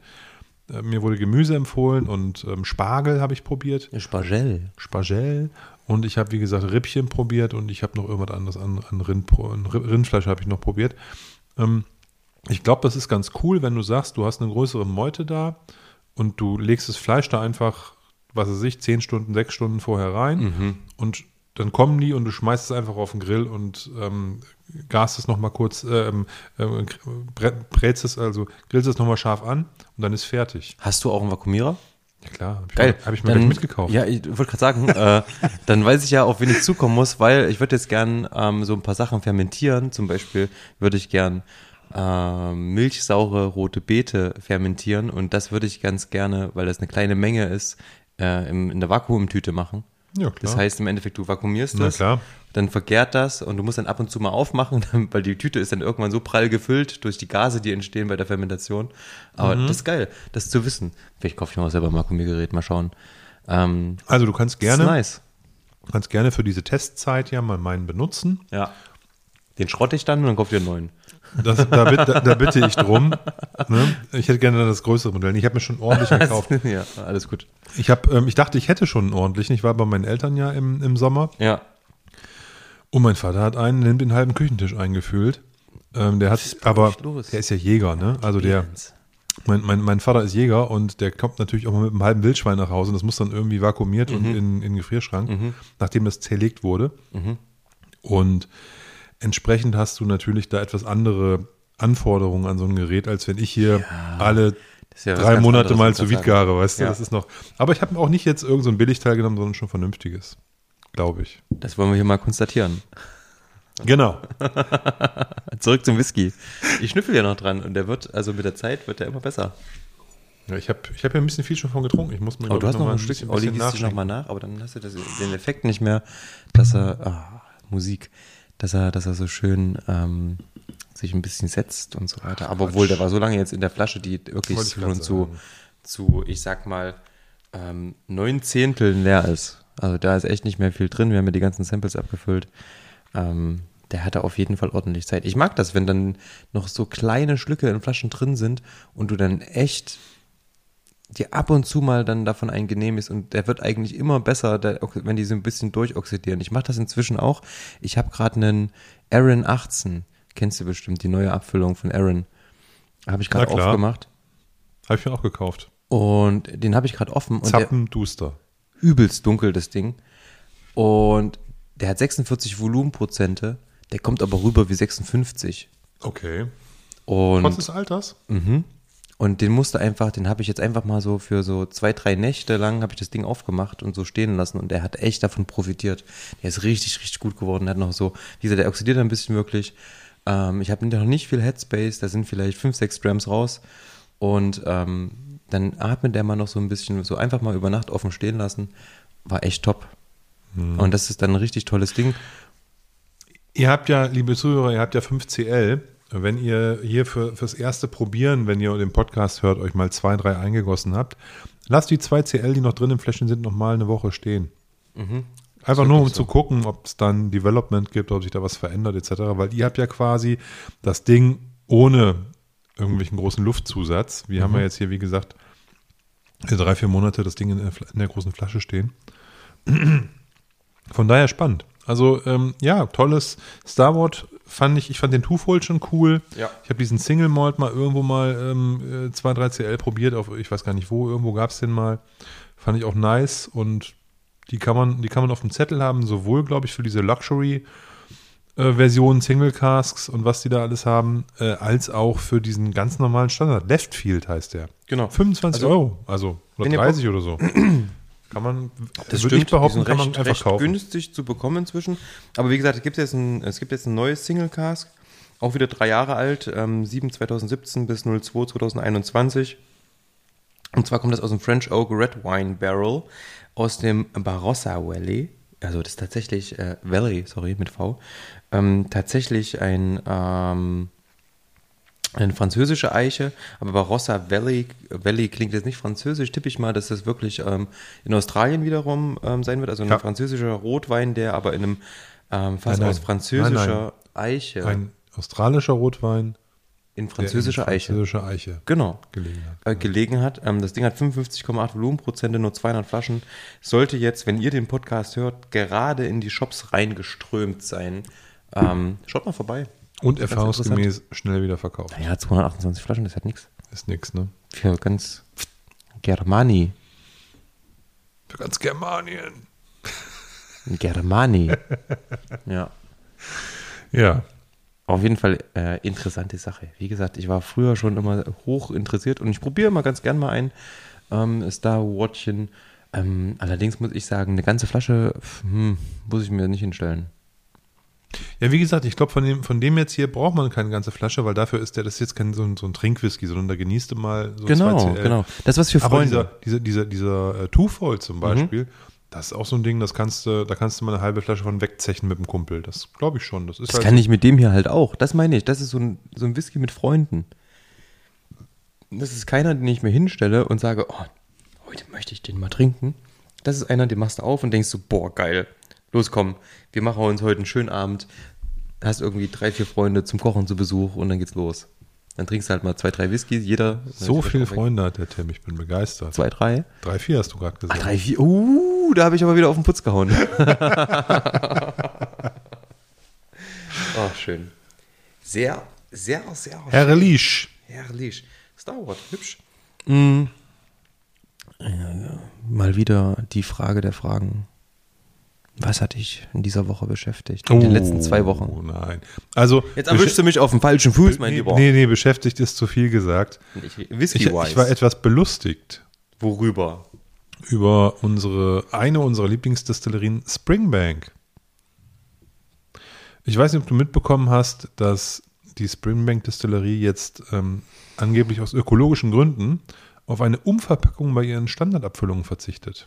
Äh, mir wurde Gemüse empfohlen und ähm, Spargel habe ich probiert. Spargel. Spargel und ich habe, wie gesagt, Rippchen probiert und ich habe noch irgendwas anderes an, an, Rind, Rindfleisch habe ich noch probiert. Ähm, Ich glaube, das ist ganz cool, wenn du sagst, du hast eine größere Meute da und du legst das Fleisch da einfach, was weiß ich, zehn Stunden, sechs Stunden vorher rein Mhm. und dann kommen die und du schmeißt es einfach auf den Grill und ähm, gast es nochmal kurz, ähm, ähm, brä- brätst es, also grillst es nochmal scharf an und dann ist fertig. Hast du auch einen Vakuumierer? Ja klar, habe ich, Geil. mir- hab ich mir Dann- gleich mitgekauft. Ja, ich wollte gerade sagen, äh, dann weiß ich ja, auf wen ich zukommen muss, weil ich würde jetzt gern ähm, so ein paar Sachen fermentieren. Zum Beispiel würde ich gern ähm, milchsaure rote Beete fermentieren und das würde ich ganz gerne, weil das eine kleine Menge ist, äh, im, in der Vakuumtüte machen. Ja, klar. Das heißt im Endeffekt, du vakuumierst Na das, klar. dann vergärt das und du musst dann ab und zu mal aufmachen, weil die Tüte ist dann irgendwann so prall gefüllt durch die Gase, die entstehen bei der Fermentation. Aber Mhm. das ist geil, das zu wissen. Vielleicht kaufe ich mir auch selber ein Vakuumiergerät, mal schauen. Ähm, Also du kannst gerne, nice. kannst gerne für diese Testzeit ja mal meinen benutzen. Ja. Den schrotte ich dann und dann kauft ihr einen neuen. Das, da, bitte- da, da bitte ich drum. Ne? Ich hätte gerne das größere Modell. Ich habe mir schon ordentlich gekauft. ja, alles gut. Ich, hab, ähm, ich dachte, ich hätte schon einen ordentlichen. Ich war bei meinen Eltern ja im, im Sommer Ja. und mein Vater hat einen, nimmt den halben Küchentisch eingefüllt. Ähm, der hat aber, der ist ja Jäger, ne? Also der, mein, mein, mein Vater ist Jäger und der kommt natürlich auch mal mit einem halben Wildschwein nach Hause und das muss dann irgendwie vakuumiert und in, in den Gefrierschrank, nachdem das zerlegt wurde. Und entsprechend hast du natürlich da etwas andere Anforderungen an so ein Gerät, als wenn ich hier alle Das ist ja drei Monate mal zu man Wied sagen. gare, weißt du, Ja. das ist noch. Aber ich habe auch nicht jetzt irgend so ein Billigteil genommen, sondern schon vernünftiges, glaube ich. Das wollen wir hier mal konstatieren. Genau. Zurück zum Whisky. Ich schnüffel ja noch dran und der wird, also mit der Zeit wird der immer besser. Ja, ich habe ich hab ja ein bisschen viel schon von getrunken. Ich muss mir glaub du hast noch ein Stück, Olli gießt dich nochmal nach, aber dann hast du das, den Effekt nicht mehr, dass er, ah, Musik, dass er, dass er so schön ähm, sich ein bisschen setzt und so weiter. Aber obwohl, der war so lange jetzt in der Flasche, die wirklich schon zu, zu, ich sag mal, ähm, neun Zehnteln leer ist. Also da ist echt nicht mehr viel drin. Wir haben ja die ganzen Samples abgefüllt. Ähm, der hatte auf jeden Fall ordentlich Zeit. Ich mag das, wenn dann noch so kleine Schlücke in Flaschen drin sind und du dann echt dir ab und zu mal dann davon ein genehmigst und der wird eigentlich immer besser, der, wenn die so ein bisschen durchoxidieren. Ich mache das inzwischen auch. Ich habe gerade einen Aaron 18, kennst du bestimmt, die neue Abfüllung von Aaron. Habe ich gerade aufgemacht Habe ich mir auch gekauft. und den habe ich gerade offen und der, Zappen Duster. übelst dunkel, das Ding. Und der hat 46 Volumenprozente, der kommt aber rüber wie 56. Okay. Und Trotz des Alters? Mhm. Und den musste einfach, den habe ich jetzt einfach mal so für so zwei, drei Nächte lang habe ich das Ding aufgemacht und so stehen lassen und der hat echt davon profitiert. Der ist richtig, richtig gut geworden. Der hat noch so, wie gesagt, der oxidiert ein bisschen wirklich. Ähm, ich habe noch nicht viel Headspace, da sind vielleicht fünf, sechs Grams raus und ähm, dann atmet der mal noch so ein bisschen, so einfach mal über Nacht offen stehen lassen. War echt top. Und das ist dann ein richtig tolles Ding. Ihr habt ja, liebe Zuhörer, ihr habt ja 5CL. Wenn ihr hier für, fürs erste Probieren, wenn ihr den Podcast hört, euch mal zwei, drei eingegossen habt, lasst die 2CL, die noch drin im Fläschchen sind, noch mal eine Woche stehen. Einfach nur, um zu gucken, ob es dann Development gibt, ob sich da was verändert, etc. Weil ihr habt ja quasi das Ding ohne irgendwelchen großen Luftzusatz. Wir haben ja jetzt hier, wie gesagt, drei, vier Monate das Ding in der, in der großen Flasche stehen. Von daher spannend. Also ähm, ja, tolles Star Wars fand ich, ich fand den Twofold schon cool. Ja. Ich habe diesen Single Malt mal irgendwo mal ähm, 2, 3 CL probiert, auf ich weiß gar nicht wo, irgendwo gab es den mal. Fand ich auch nice und die kann man, die kann man auf dem Zettel haben, sowohl, glaube ich, für diese Luxury äh, Versionen, Single Casks und was die da alles haben, äh, als auch für diesen ganz normalen Standard. Leftfield heißt der. Genau. 25 Also, Euro, also oder wenn ihr 30 oder so. Kann man, Das würde ich behaupten, kann sind man recht, einfach recht kaufen. günstig zu bekommen inzwischen. Aber wie gesagt, es gibt jetzt ein, es gibt jetzt ein neues Single Cask, auch wieder drei Jahre alt, ähm, 7 2017 bis 02 2021. Und zwar kommt das aus dem French Oak Red Wine Barrel aus dem Barossa Valley. Also das ist tatsächlich, äh, Valley, sorry, mit V. Ähm, tatsächlich ein, ähm, eine französische Eiche, aber Barossa Valley, Valley klingt jetzt nicht französisch, tippe ich mal, dass das wirklich ähm, in Australien wiederum ähm, sein wird. Also ein Ja. französischer Rotwein, der aber in einem ähm, Fass Nein, nein. aus französischer Nein, Eiche, Ein australischer Rotwein, in französischer Eiche, französischer Eiche genau, gelegen hat. äh, gelegen hat. Ähm, das Ding hat 55,8 Volumenprozente, nur 200 Flaschen. Sollte jetzt, wenn ihr den Podcast hört, gerade in die Shops reingeströmt sein. Ähm, schaut mal vorbei. Und erfahrungsgemäß schnell wieder verkauft. Naja, 228 Flaschen, das hat nichts. Ist nix, ne? Für ganz Germani. Für ganz Germanien. Germani. ja. Ja. Auf jeden Fall äh, interessante Sache. Wie gesagt, ich war früher schon immer hoch interessiert und ich probiere immer ganz gern mal ein ähm, Star Watchen. Ähm, allerdings muss ich sagen, eine ganze Flasche hm, muss ich mir nicht hinstellen. Ja, wie gesagt, ich glaube, von dem, von dem jetzt hier braucht man keine ganze Flasche, weil dafür ist der, das ist jetzt kein so ein, so ein Trinkwhisky, sondern da genießt du mal so Genau, 2CL. genau. Das was für Aber Freunde. dieser, dieser, dieser, dieser äh, Twofold zum Beispiel, das ist auch so ein Ding, das kannst du, da kannst du mal eine halbe Flasche von wegzechen mit dem Kumpel. Das glaube ich schon. Das ist Das halt kann ich mit dem hier halt auch. Das meine ich. Das ist so ein, so ein Whisky mit Freunden. Das ist keiner, den ich mir hinstelle und sage, oh, heute möchte ich den mal trinken. Das ist einer, den machst du auf und denkst so, boah, geil. Los, komm, wir machen uns heute einen schönen Abend. Hast irgendwie drei, vier Freunde zum Kochen zu Besuch und dann geht's los. Dann trinkst du halt mal zwei, drei Whiskys, jeder. So viele Freunde hat der Tim, ich bin begeistert. Zwei, drei. Drei, vier hast du gerade Ah, gesagt. drei, vier. Uh, da habe ich aber wieder auf den Putz gehauen. Ach, schön. Sehr, sehr, sehr Herrlich. herrlich. Star Wars, hübsch. Mm. Ja, ja. Mal wieder die Frage der Fragen. Was hat dich in dieser Woche beschäftigt? In den letzten zwei Wochen. Oh nein. Also, Jetzt erwischst du mich auf dem falschen Fuß, mein nee, Lieber. nee, nee, beschäftigt ist zu viel gesagt. Ich, Ich, ich war etwas belustigt Worüber? über unsere, eine unserer Lieblingsdestillerien, Springbank. Ich weiß nicht, ob du mitbekommen hast, dass die Springbank Distillerie jetzt ähm, angeblich aus ökologischen Gründen auf eine Umverpackung bei ihren Standardabfüllungen verzichtet.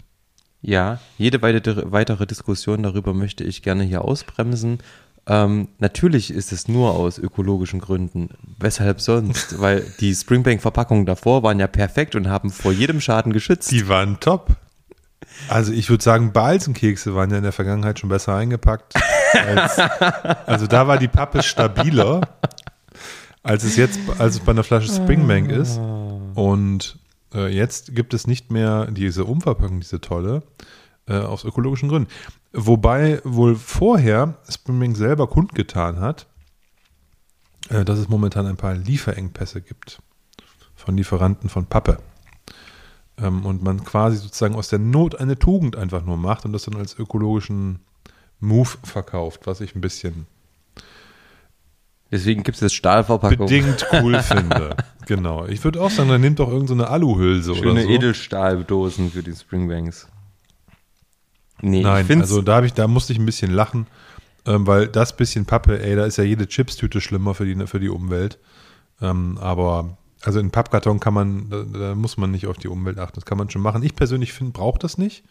Ja, jede weitere, Diskussion darüber möchte ich gerne hier ausbremsen. Ähm, natürlich ist es nur aus ökologischen Gründen. Weshalb sonst? Weil die Springbank-Verpackungen davor waren ja perfekt und haben vor jedem Schaden geschützt. Die waren top. Also ich würde sagen, Balsenkekse waren ja in der Vergangenheit schon besser eingepackt. Als, also da war die Pappe stabiler, als es jetzt, als es bei einer Flasche Springbank ist. Und äh, jetzt gibt es nicht mehr diese Umverpackung, diese tolle, äh, aus ökologischen Gründen. Wobei wohl vorher Springbank selber kundgetan hat, äh, dass es momentan ein paar Lieferengpässe gibt von Lieferanten von Pappe ähm, und man quasi sozusagen aus der Not eine Tugend einfach nur macht und das dann als ökologischen Move verkauft, was ich ein bisschen Deswegen gibt es jetzt Stahlverpackungen. bedingt cool finde. Genau. Ich würde auch sagen, dann nimmt doch irgendeine so Aluhülse Schöne oder so. Edelstahldosen für die Springbanks. Nee, Nein, also da, ich, da musste ich ein bisschen lachen, ähm, weil das bisschen Pappe, ey, da ist ja jede Chipstüte schlimmer für die, für die Umwelt. Ähm, aber also in Pappkarton kann man, da, da muss man nicht auf die Umwelt achten. Das kann man schon machen. Ich persönlich finde, brauche das nicht.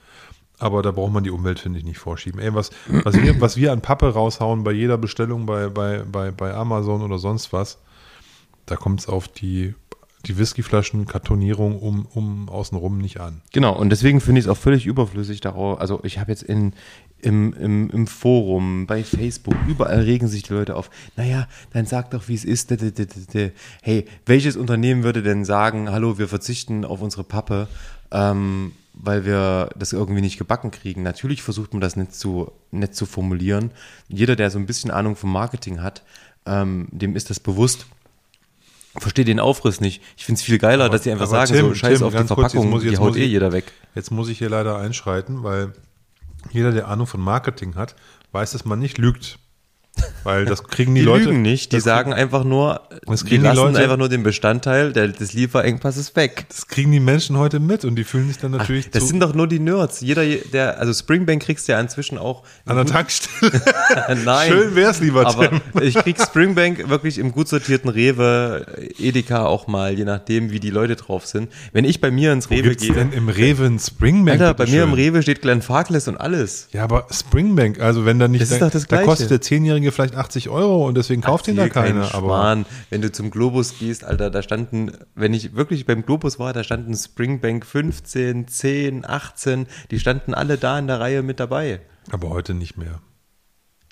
Aber da braucht man die Umwelt, finde ich, nicht vorschieben. Ey, was, was, wir, was wir an Pappe raushauen bei jeder Bestellung bei, bei, bei, bei Amazon oder sonst was, da kommt es auf die, die Whiskyflaschen, Kartonierung um, um außenrum nicht an. Genau, und deswegen finde ich es auch völlig überflüssig darauf. Also ich habe jetzt in, im, im, im Forum, bei Facebook, überall regen sich die Leute auf. Naja, dann sag doch, wie es ist. Hey, welches Unternehmen würde denn sagen, hallo, wir verzichten auf unsere Pappe, ähm, weil wir das irgendwie nicht gebacken kriegen? Natürlich versucht man das nicht zu, nicht zu formulieren. Jeder, der so ein bisschen Ahnung vom Marketing hat, ähm, dem ist das bewusst. Verstehe den Aufriss nicht. Ich finde es viel geiler, Aber- dass sie einfach sagen, Tim, so scheiß Tim, auf die ganz kurz, jetzt Verpackung, muss ich- die jetzt haut eh ich- jeder weg. Jetzt muss ich hier leider einschreiten, weil jeder, der Ahnung von Marketing hat, weiß, dass man nicht lügt. Weil das kriegen die, Die Leute. lügen nicht, die das sagen einfach nur, Das die kriegen die lassen Leute- einfach nur den Bestandteil der, des Lieferengpasses weg. Das kriegen die Menschen heute mit und die fühlen sich dann natürlich Das zu, sind doch nur die Nerds. Jeder, der, also Springbank kriegst du ja inzwischen auch. an der Tankstelle. Nein. Schön wär's, lieber Aber Tim. ich krieg Springbank wirklich im gut sortierten Rewe, Edeka auch mal, je nachdem, wie die Leute drauf sind. Wenn ich bei mir ins Wo Rewe gibt's gehe, denn im Rewe ein Springbank? Alter, bei mir im bitteschön? Rewe steht Glenn Farkless und alles. Ja, aber Springbank, also wenn da nicht, Das ist doch das da Gleiche. kostet der Zehnjährige vielleicht 80 Euro und deswegen kauft ihn da keiner. Aber Schmarrn. Wenn du zum Globus gehst, Alter, da standen, wenn ich wirklich beim Globus war, da standen Springbank 15, 10, 18, die standen alle da in der Reihe mit dabei. aber heute nicht mehr.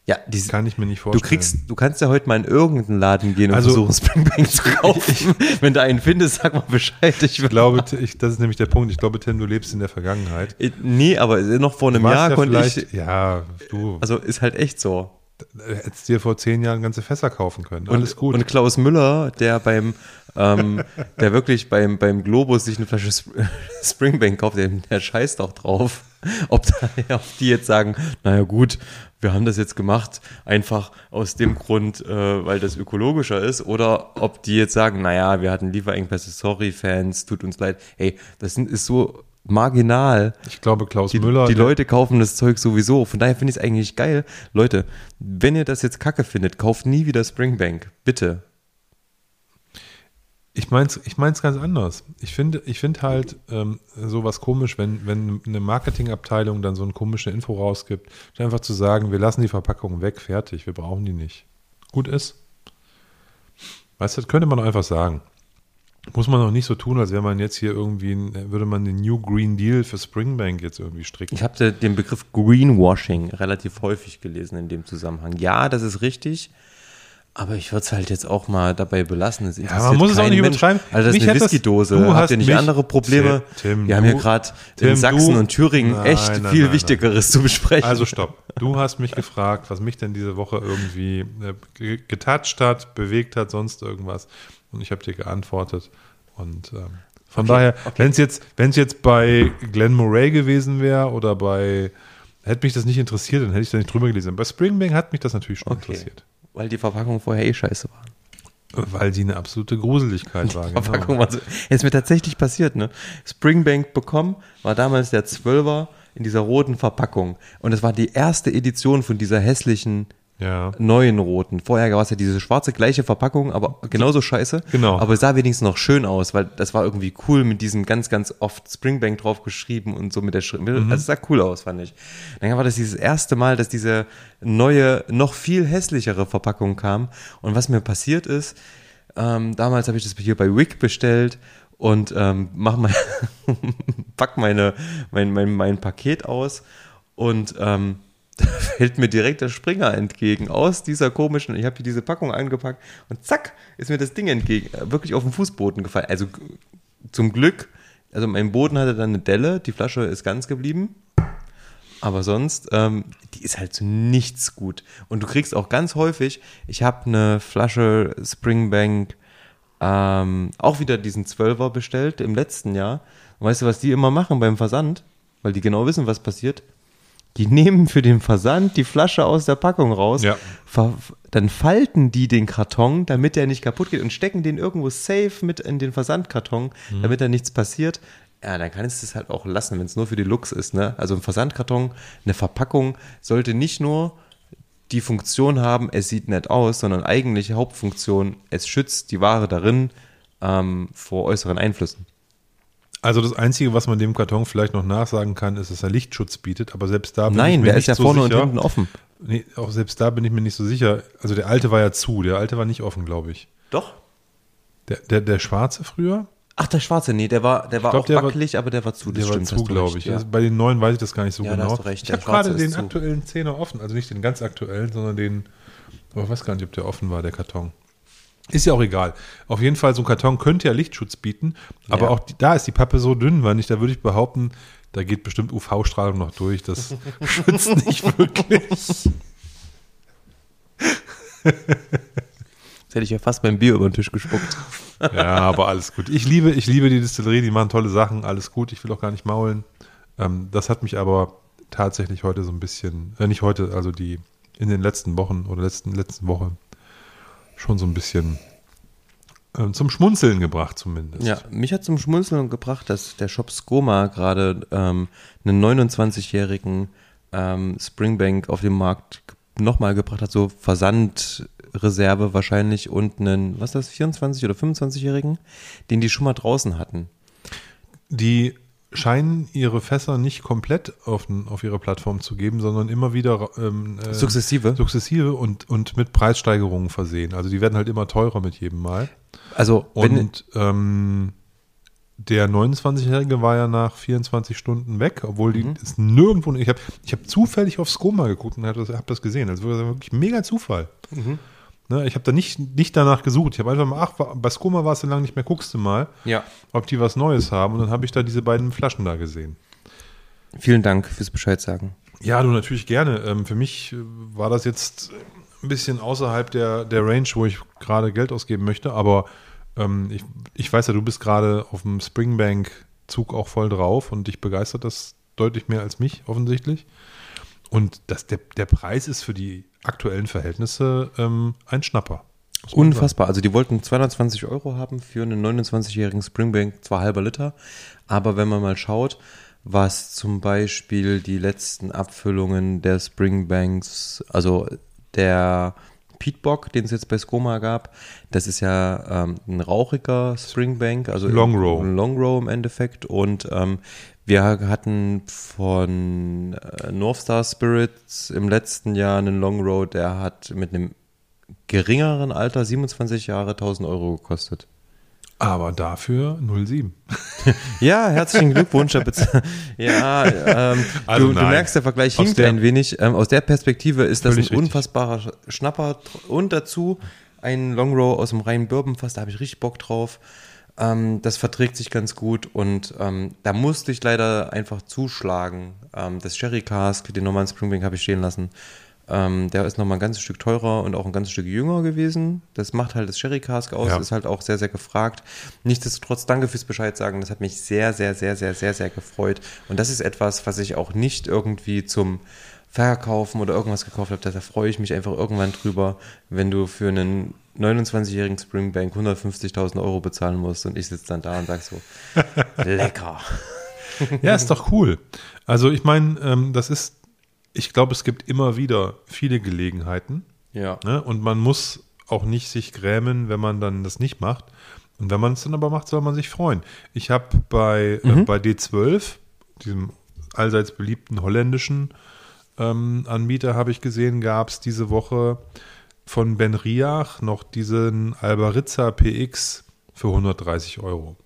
Ja, die, Kann ich mir nicht du vorstellen. kriegst, du kannst ja heute mal in irgendeinen Laden gehen und Also- versuchen Springbank zu kaufen. Wenn du einen findest, sag mal Bescheid. Ich, Ich glaube, ich, das ist nämlich der Punkt. Ich glaube, Tim, du lebst in der Vergangenheit. nee, aber noch vor einem Jahr ja konnte ich, ja, du. also ist halt echt so. Hättest dir vor zehn Jahren ganze Fässer kaufen können. Alles gut. Und Klaus Müller, der beim, ähm, der wirklich beim, beim Globus sich eine Flasche Sp Springbank kauft, der, der scheißt auch drauf. Ob, da, ob die jetzt sagen, naja gut, wir haben das jetzt gemacht, einfach aus dem Grund, äh, weil das ökologischer ist, oder ob die jetzt sagen, naja, wir hatten Lieferengpässe, sorry Fans, tut uns leid. Hey, das ist so marginal. ich glaube, Klaus Die, Müller. die Leute kaufen das Zeug sowieso. Von daher finde ich es eigentlich geil. Leute, wenn ihr das jetzt kacke findet, kauft nie wieder Springbank. Bitte. Ich mein's, ich mein's ganz anders. Ich finde, ich finde halt ähm, sowas komisch, wenn, wenn eine Marketingabteilung dann so eine komische Info rausgibt, einfach zu sagen, wir lassen die Verpackung weg, fertig, wir brauchen die nicht. Gut ist. Weißt du, das könnte man doch einfach sagen. Muss man doch nicht so tun, als wäre man jetzt hier irgendwie, würde man den New Green Deal für Springbank jetzt irgendwie stricken. Ich habe den Begriff Greenwashing relativ häufig gelesen in dem Zusammenhang. Ja, das ist richtig. Aber ich würde es halt jetzt auch mal dabei belassen. Es man interessiert muss es auch nicht übertreiben. Also das Mich ist eine hat das- Whiskydose. du Habt hast ihr nicht andere Probleme? Tim, Wir haben hier gerade Tim, in Sachsen du- und Thüringen Nein, echt nein, viel nein, Wichtigeres zu besprechen. Also stopp. Du hast mich gefragt, was mich denn diese Woche irgendwie äh, ge- getoucht hat, bewegt hat, sonst irgendwas. Und ich habe dir geantwortet. Und ähm, von daher, wenn es jetzt, jetzt bei Glenn Murray gewesen wäre oder bei, hätte mich das nicht interessiert, dann hätte ich da nicht drüber gelesen. Bei Springbank hat mich das natürlich schon okay. interessiert. Weil die Verpackung vorher eh scheiße war. Weil die eine absolute Gruseligkeit war. Verpackung Genau. war so. Ist mir tatsächlich passiert, ne? Springbank bekommen war damals der Zwölfer in dieser roten Verpackung. Und es war die erste Edition von dieser hässlichen Ja. neuen roten. Vorher war es ja diese schwarze gleiche Verpackung, aber genauso scheiße. Genau. Aber es sah wenigstens noch schön aus, weil das war irgendwie cool mit diesem ganz, ganz oft Springbank drauf geschrieben und so mit der Schrift. Also es sah cool aus, fand ich. Dann war das dieses erste Mal, dass diese neue, noch viel hässlichere Verpackung kam. Und was mir passiert ist, ähm, damals habe ich das hier bei Wick bestellt und ähm, mach mal, pack meine, mein, mein, mein Paket aus und ähm, da fällt mir direkt der Springer entgegen aus dieser komischen, ich habe hier diese Packung eingepackt und zack, ist mir das Ding entgegen, äh, wirklich auf den Fußboden gefallen. Also g- zum Glück, also mein Boden hatte dann eine Delle, die Flasche ist ganz geblieben. Aber sonst, ähm, die ist halt zu nichts gut. Und du kriegst auch ganz häufig, ich habe eine Flasche Springbank, ähm, auch wieder diesen Zwölfer bestellt im letzten Jahr. Und weißt du, was die immer machen beim Versand? Weil die genau wissen, was passiert. Die nehmen für den Versand die Flasche aus der Packung raus, Ja. dann falten die den Karton, damit der nicht kaputt geht und stecken den irgendwo safe mit in den Versandkarton, Mhm. damit da nichts passiert. Ja, dann kannst du es halt auch lassen, wenn es nur für die Lux ist. Ne? Also ein Versandkarton, eine Verpackung sollte nicht nur die Funktion haben, es sieht nett aus, sondern eigentlich Hauptfunktion, es schützt die Ware darin ähm, vor äußeren Einflüssen. Also das Einzige, was man dem Karton vielleicht noch nachsagen kann, ist, dass er Lichtschutz bietet, aber selbst da bin ich Nein, mir der nicht ist ja so vorne sicher. und hinten offen. Nee, auch selbst da bin ich mir nicht so sicher. Also der alte war ja zu, der alte war nicht offen, glaube ich. Doch. Der, der, der schwarze früher, Ach, der schwarze, nee, der war, der war glaub, auch der war- wackelig, aber der war zu. Das der war stimmt, zu, hast du glaube ich. Ja. Also bei den neuen weiß ich das gar nicht so Ja, da genau. hast du recht, ich der habe gerade den zu. aktuellen Zehner offen, also nicht den ganz aktuellen, sondern den, aber ich weiß gar nicht, ob der offen war, der Karton. Ist ja auch egal. Auf jeden Fall, so ein Karton könnte ja Lichtschutz bieten, aber Ja. auch die, da ist die Pappe so dünnwandig, da würde ich behaupten, da geht bestimmt UV-Strahlung noch durch. Das schützt nicht wirklich. Jetzt hätte ich ja fast mein Bier über den Tisch gespuckt. Ja, aber alles gut. Ich liebe, ich liebe die Distillerie, die machen tolle Sachen, alles gut. Ich will auch gar nicht maulen. Ähm, das hat mich aber tatsächlich heute so ein bisschen, äh, nicht heute, also die in den letzten Wochen oder letzten, letzten Woche schon so ein bisschen ähm, zum Schmunzeln gebracht zumindest. Ja, mich hat zum Schmunzeln gebracht, dass der Shop Skoma gerade ähm, einen 29-jährigen ähm, Springbank auf den Markt nochmal gebracht hat, so Versandreserve wahrscheinlich und einen, was ist das, 24- oder 25-jährigen, den die schon mal draußen hatten. Die scheinen ihre Fässer nicht komplett auf, auf ihre Plattform zu geben, sondern immer wieder ähm, äh, Sukzessive. sukzessive und, und mit Preissteigerungen versehen. Also die werden halt immer teurer mit jedem Mal. Also, Und ähm, der 29-Jährige war ja nach 24 Stunden weg, obwohl die ist nirgendwo. Ich habe ich hab zufällig auf Skoma geguckt und habe das, hab das gesehen. War wirklich mega Zufall. Ne, ich habe da nicht, nicht danach gesucht. Ich habe einfach mal, ach, bei Skoma warst du lange nicht mehr, guckst du mal, ja, ob die was Neues haben. Und dann habe ich da diese beiden Flaschen da gesehen. vielen Dank fürs Bescheid sagen. Ja, du natürlich gerne. Ähm, für mich äh, war das jetzt ein bisschen außerhalb der, der Range, wo ich gerade Geld ausgeben möchte, aber ähm, ich, ich weiß ja, du bist gerade auf dem Springbank-Zug auch voll drauf und dich begeistert das deutlich mehr als mich offensichtlich. Und das, der, der Preis ist für die aktuellen Verhältnisse ähm, ein Schnapper. Unfassbar. Also die wollten 220 Euro haben für einen 29-jährigen Springbank, zwar halber Liter, aber wenn man mal schaut, was zum Beispiel die letzten Abfüllungen der Springbanks, also der Peatbock, den es jetzt bei Skoma gab, das ist ja ähm, ein rauchiger Springbank, also Long Row. ein Long Row im Endeffekt und ähm, wir hatten von äh, North Star Spirits im letzten Jahr einen Long Row, der hat mit einem geringeren Alter, 27 Jahre, 1000 Euro gekostet. Aber dafür 07. Ja, herzlichen Glückwunsch. Ja, ähm, Also du, du merkst, der Vergleich hinkt ein wenig. Ähm, aus der Perspektive ist das ein richtig. unfassbarer Sch- Schnapper. Und dazu ein Long Row aus dem reinen Bourbonfass, da habe ich richtig Bock drauf. Ähm, das verträgt sich ganz gut und ähm, da musste ich leider einfach zuschlagen. Ähm, das Sherry Cask, den normalen Springbank habe ich stehen lassen. Ähm, der ist nochmal ein ganzes Stück teurer und auch ein ganzes Stück jünger gewesen. Das macht halt das Sherry Cask aus, Ja. ist halt auch sehr, sehr gefragt. Nichtsdestotrotz, danke fürs Bescheid sagen. Das hat mich sehr, sehr, sehr, sehr, sehr, sehr gefreut. Und das ist etwas, was ich auch nicht irgendwie zum Verkaufen oder irgendwas gekauft habe. Da freue ich mich einfach irgendwann drüber, wenn du für einen 29-jährigen Springbank 150.000 Euro bezahlen musst und ich sitze dann da und sag so, lecker. Ja, ist doch cool. Also ich meine, ähm, das ist, ich glaube, es gibt immer wieder viele Gelegenheiten. Ja. Ne? Und man muss auch nicht sich grämen, wenn man dann das nicht macht. Und wenn man es dann aber macht, soll man sich freuen. Ich habe bei, äh, bei D12, diesem allseits beliebten holländischen ähm, Anbieter, habe ich gesehen, gab es diese Woche von Ben Riach noch diesen Albarizza PX für 130 Euro.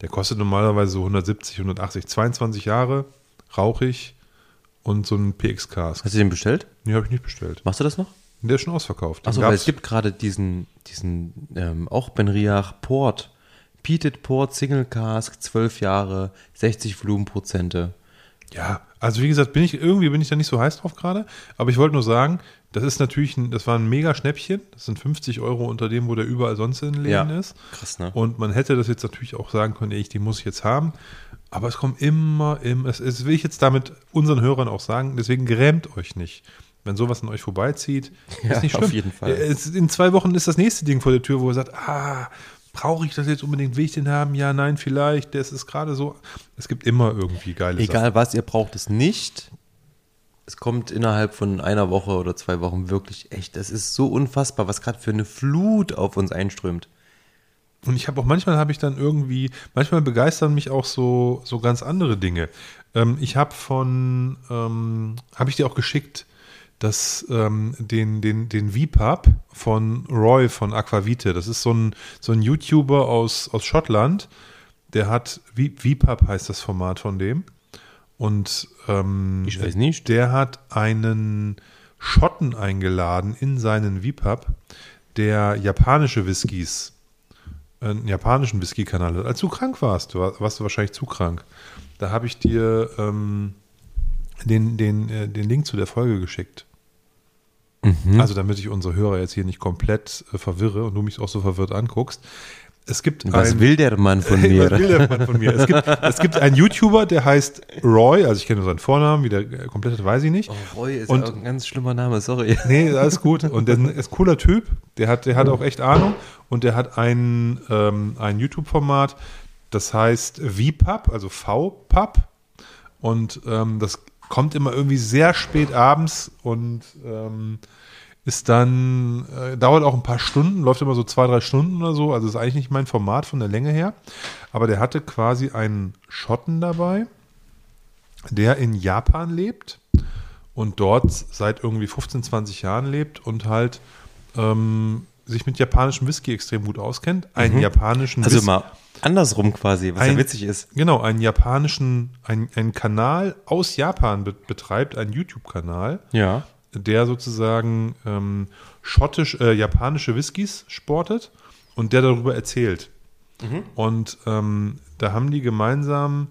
Der kostet normalerweise so 170, 180, 22 Jahre, rauchig und so ein PX-Cask. Hast du den bestellt? Den habe ich nicht bestellt. Machst du das noch? Der ist schon ausverkauft. Achso, weil es gibt gerade diesen, diesen ähm, auch Benriach Port. Peated Port Single Cask, 12 Jahre, 60 Volumenprozente. Ja, also wie gesagt, bin ich irgendwie bin ich da nicht so heiß drauf gerade, aber ich wollte nur sagen, das ist natürlich ein, das war ein mega Schnäppchen. Das sind 50 Euro unter dem, wo der überall sonst in den Läden Ja. ist. Krass, ne? Und man hätte das jetzt natürlich auch sagen können, ey, ich, die muss ich jetzt haben. Aber es kommt immer, immer, es, es will ich jetzt damit unseren Hörern auch sagen, deswegen grämt euch nicht. Wenn sowas an euch vorbeizieht, Ja, ist nicht auf schlimm. jeden Fall. Es, in zwei Wochen ist das nächste Ding vor der Tür, wo ihr sagt, ah, brauche ich das jetzt unbedingt, will ich den haben? Ja, nein, vielleicht. Das ist gerade so. Es gibt immer irgendwie geile Sachen. Egal was, ihr braucht es nicht. Es kommt innerhalb von einer Woche oder zwei Wochen wirklich echt. Das ist so unfassbar, was gerade für eine Flut auf uns einströmt. Und ich habe auch manchmal habe ich dann irgendwie, manchmal begeistern mich auch so, so ganz andere Dinge. Ähm, ich habe von, ähm, habe ich dir auch geschickt, dass ähm, den, den, den VPUB von Roy von Aquavite, das ist so ein, so ein YouTuber aus, aus Schottland, der hat, VPUB heißt das Format von dem. Und ähm, Ich weiß nicht. der hat einen Schotten eingeladen in seinen VPUB, der japanische Whiskys einen japanischen Whisky-Kanal. Als du krank warst, war, warst du wahrscheinlich zu krank. Da habe ich dir ähm, den, den, äh, den Link zu der Folge geschickt. Also damit ich unsere Hörer jetzt hier nicht komplett äh, verwirre und du mich auch so verwirrt anguckst. Es gibt Was ein, will der Mann von Was mir? will der Mann von mir? Es gibt, es gibt einen YouTuber, der heißt Roy, also ich kenne nur seinen Vornamen, wie der äh, komplett hat, weiß ich nicht. Oh, Roy ist Und- auch ein ganz schlimmer Name, sorry. Nee, alles gut. Und der ist ein cooler Typ. Der hat, der hat auch echt Ahnung. Und der hat ein, ähm, ein YouTube-Format, das heißt VPub, also VPub. Und ähm, das kommt immer irgendwie sehr spät abends und ähm, ist dann, äh, dauert auch ein paar Stunden, läuft immer so zwei, drei Stunden oder so. Also ist eigentlich nicht mein Format von der Länge her. Aber der hatte quasi einen Schotten dabei, der in Japan lebt und dort seit irgendwie 15, 20 Jahren lebt und halt ähm, sich mit japanischem Whisky extrem gut auskennt. Einen japanischen Also Whis- mal andersrum quasi, was ja Ein- witzig ist. Genau, einen japanischen, ein, einen Kanal aus Japan be betreibt, einen YouTube-Kanal, Ja. Der sozusagen ähm, schottisch, äh, japanische Whiskys sportet und der darüber erzählt. Und ähm, da haben die gemeinsam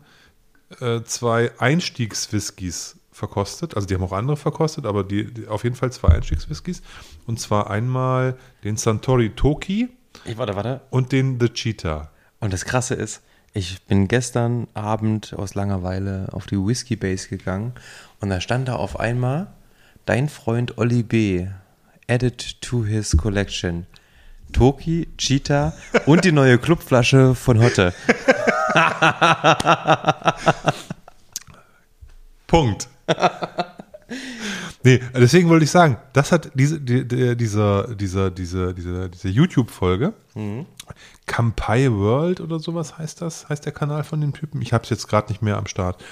äh, zwei Einstiegs-Whiskys verkostet. Also die haben auch andere verkostet, aber die, die auf jeden Fall zwei Einstiegswhiskys. Und zwar einmal den Santori Toki Ich, warte, warte. und den The Cheetah. Und das Krasse ist, ich bin gestern Abend aus Langeweile auf die Whiskey Base gegangen und da stand da auf einmal dein Freund Olli B. added to his collection. Toki, Cheetah und die neue Clubflasche von Hotte. Punkt. nee, deswegen wollte ich sagen, das hat diese, die, die, dieser, dieser, diese, diese, diese YouTube-Folge, Kampai World oder sowas heißt das, heißt der Kanal von dem Typen. Ich habe es jetzt gerade nicht mehr am Start.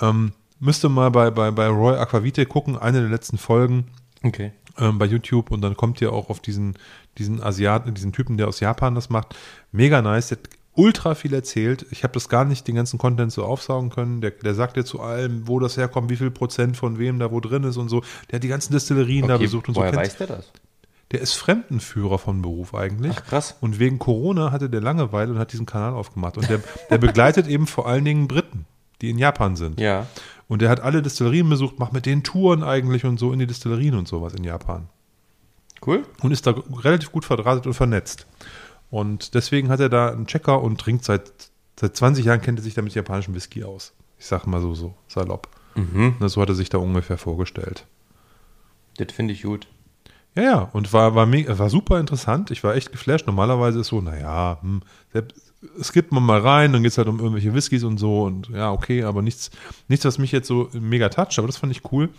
Ähm, müsste mal bei, bei, bei Roy Aquavite gucken, eine der letzten Folgen Okay. ähm, bei YouTube und dann kommt ihr auch auf diesen, diesen Asiaten, diesen Typen, der aus Japan das macht. Mega nice, der hat ultra viel erzählt. Ich habe das gar nicht, den ganzen Content so aufsaugen können. Der, der sagt dir zu allem, wo das herkommt, wie viel Prozent von wem da wo drin ist und so. Der hat die ganzen Destillerien da besucht und so. woher weiß der das? Der ist Fremdenführer von Beruf eigentlich. Ach, krass. Und wegen Corona hatte der Langeweile und hat diesen Kanal aufgemacht. Und der, der begleitet eben vor allen Dingen Briten, die in Japan sind. Ja. Und der hat alle Destillerien besucht, macht mit denen Touren eigentlich und so in die Destillerien und sowas in Japan Cool. und ist da relativ gut verdrahtet und vernetzt. Und deswegen hat er da einen Checker und trinkt seit, seit 20 Jahren, kennt er sich da mit japanischem Whisky aus. Ich sag mal so, so salopp. Na, So hat er sich da ungefähr vorgestellt. Das finde ich gut. Ja, ja, und war, war, war super interessant. Ich war echt geflasht. Normalerweise ist so, naja, hm, selbst- es gibt man mal rein, dann geht es halt um irgendwelche Whiskys und so und ja, okay, aber nichts, nichts, was mich jetzt so mega toucht, aber das fand ich cool.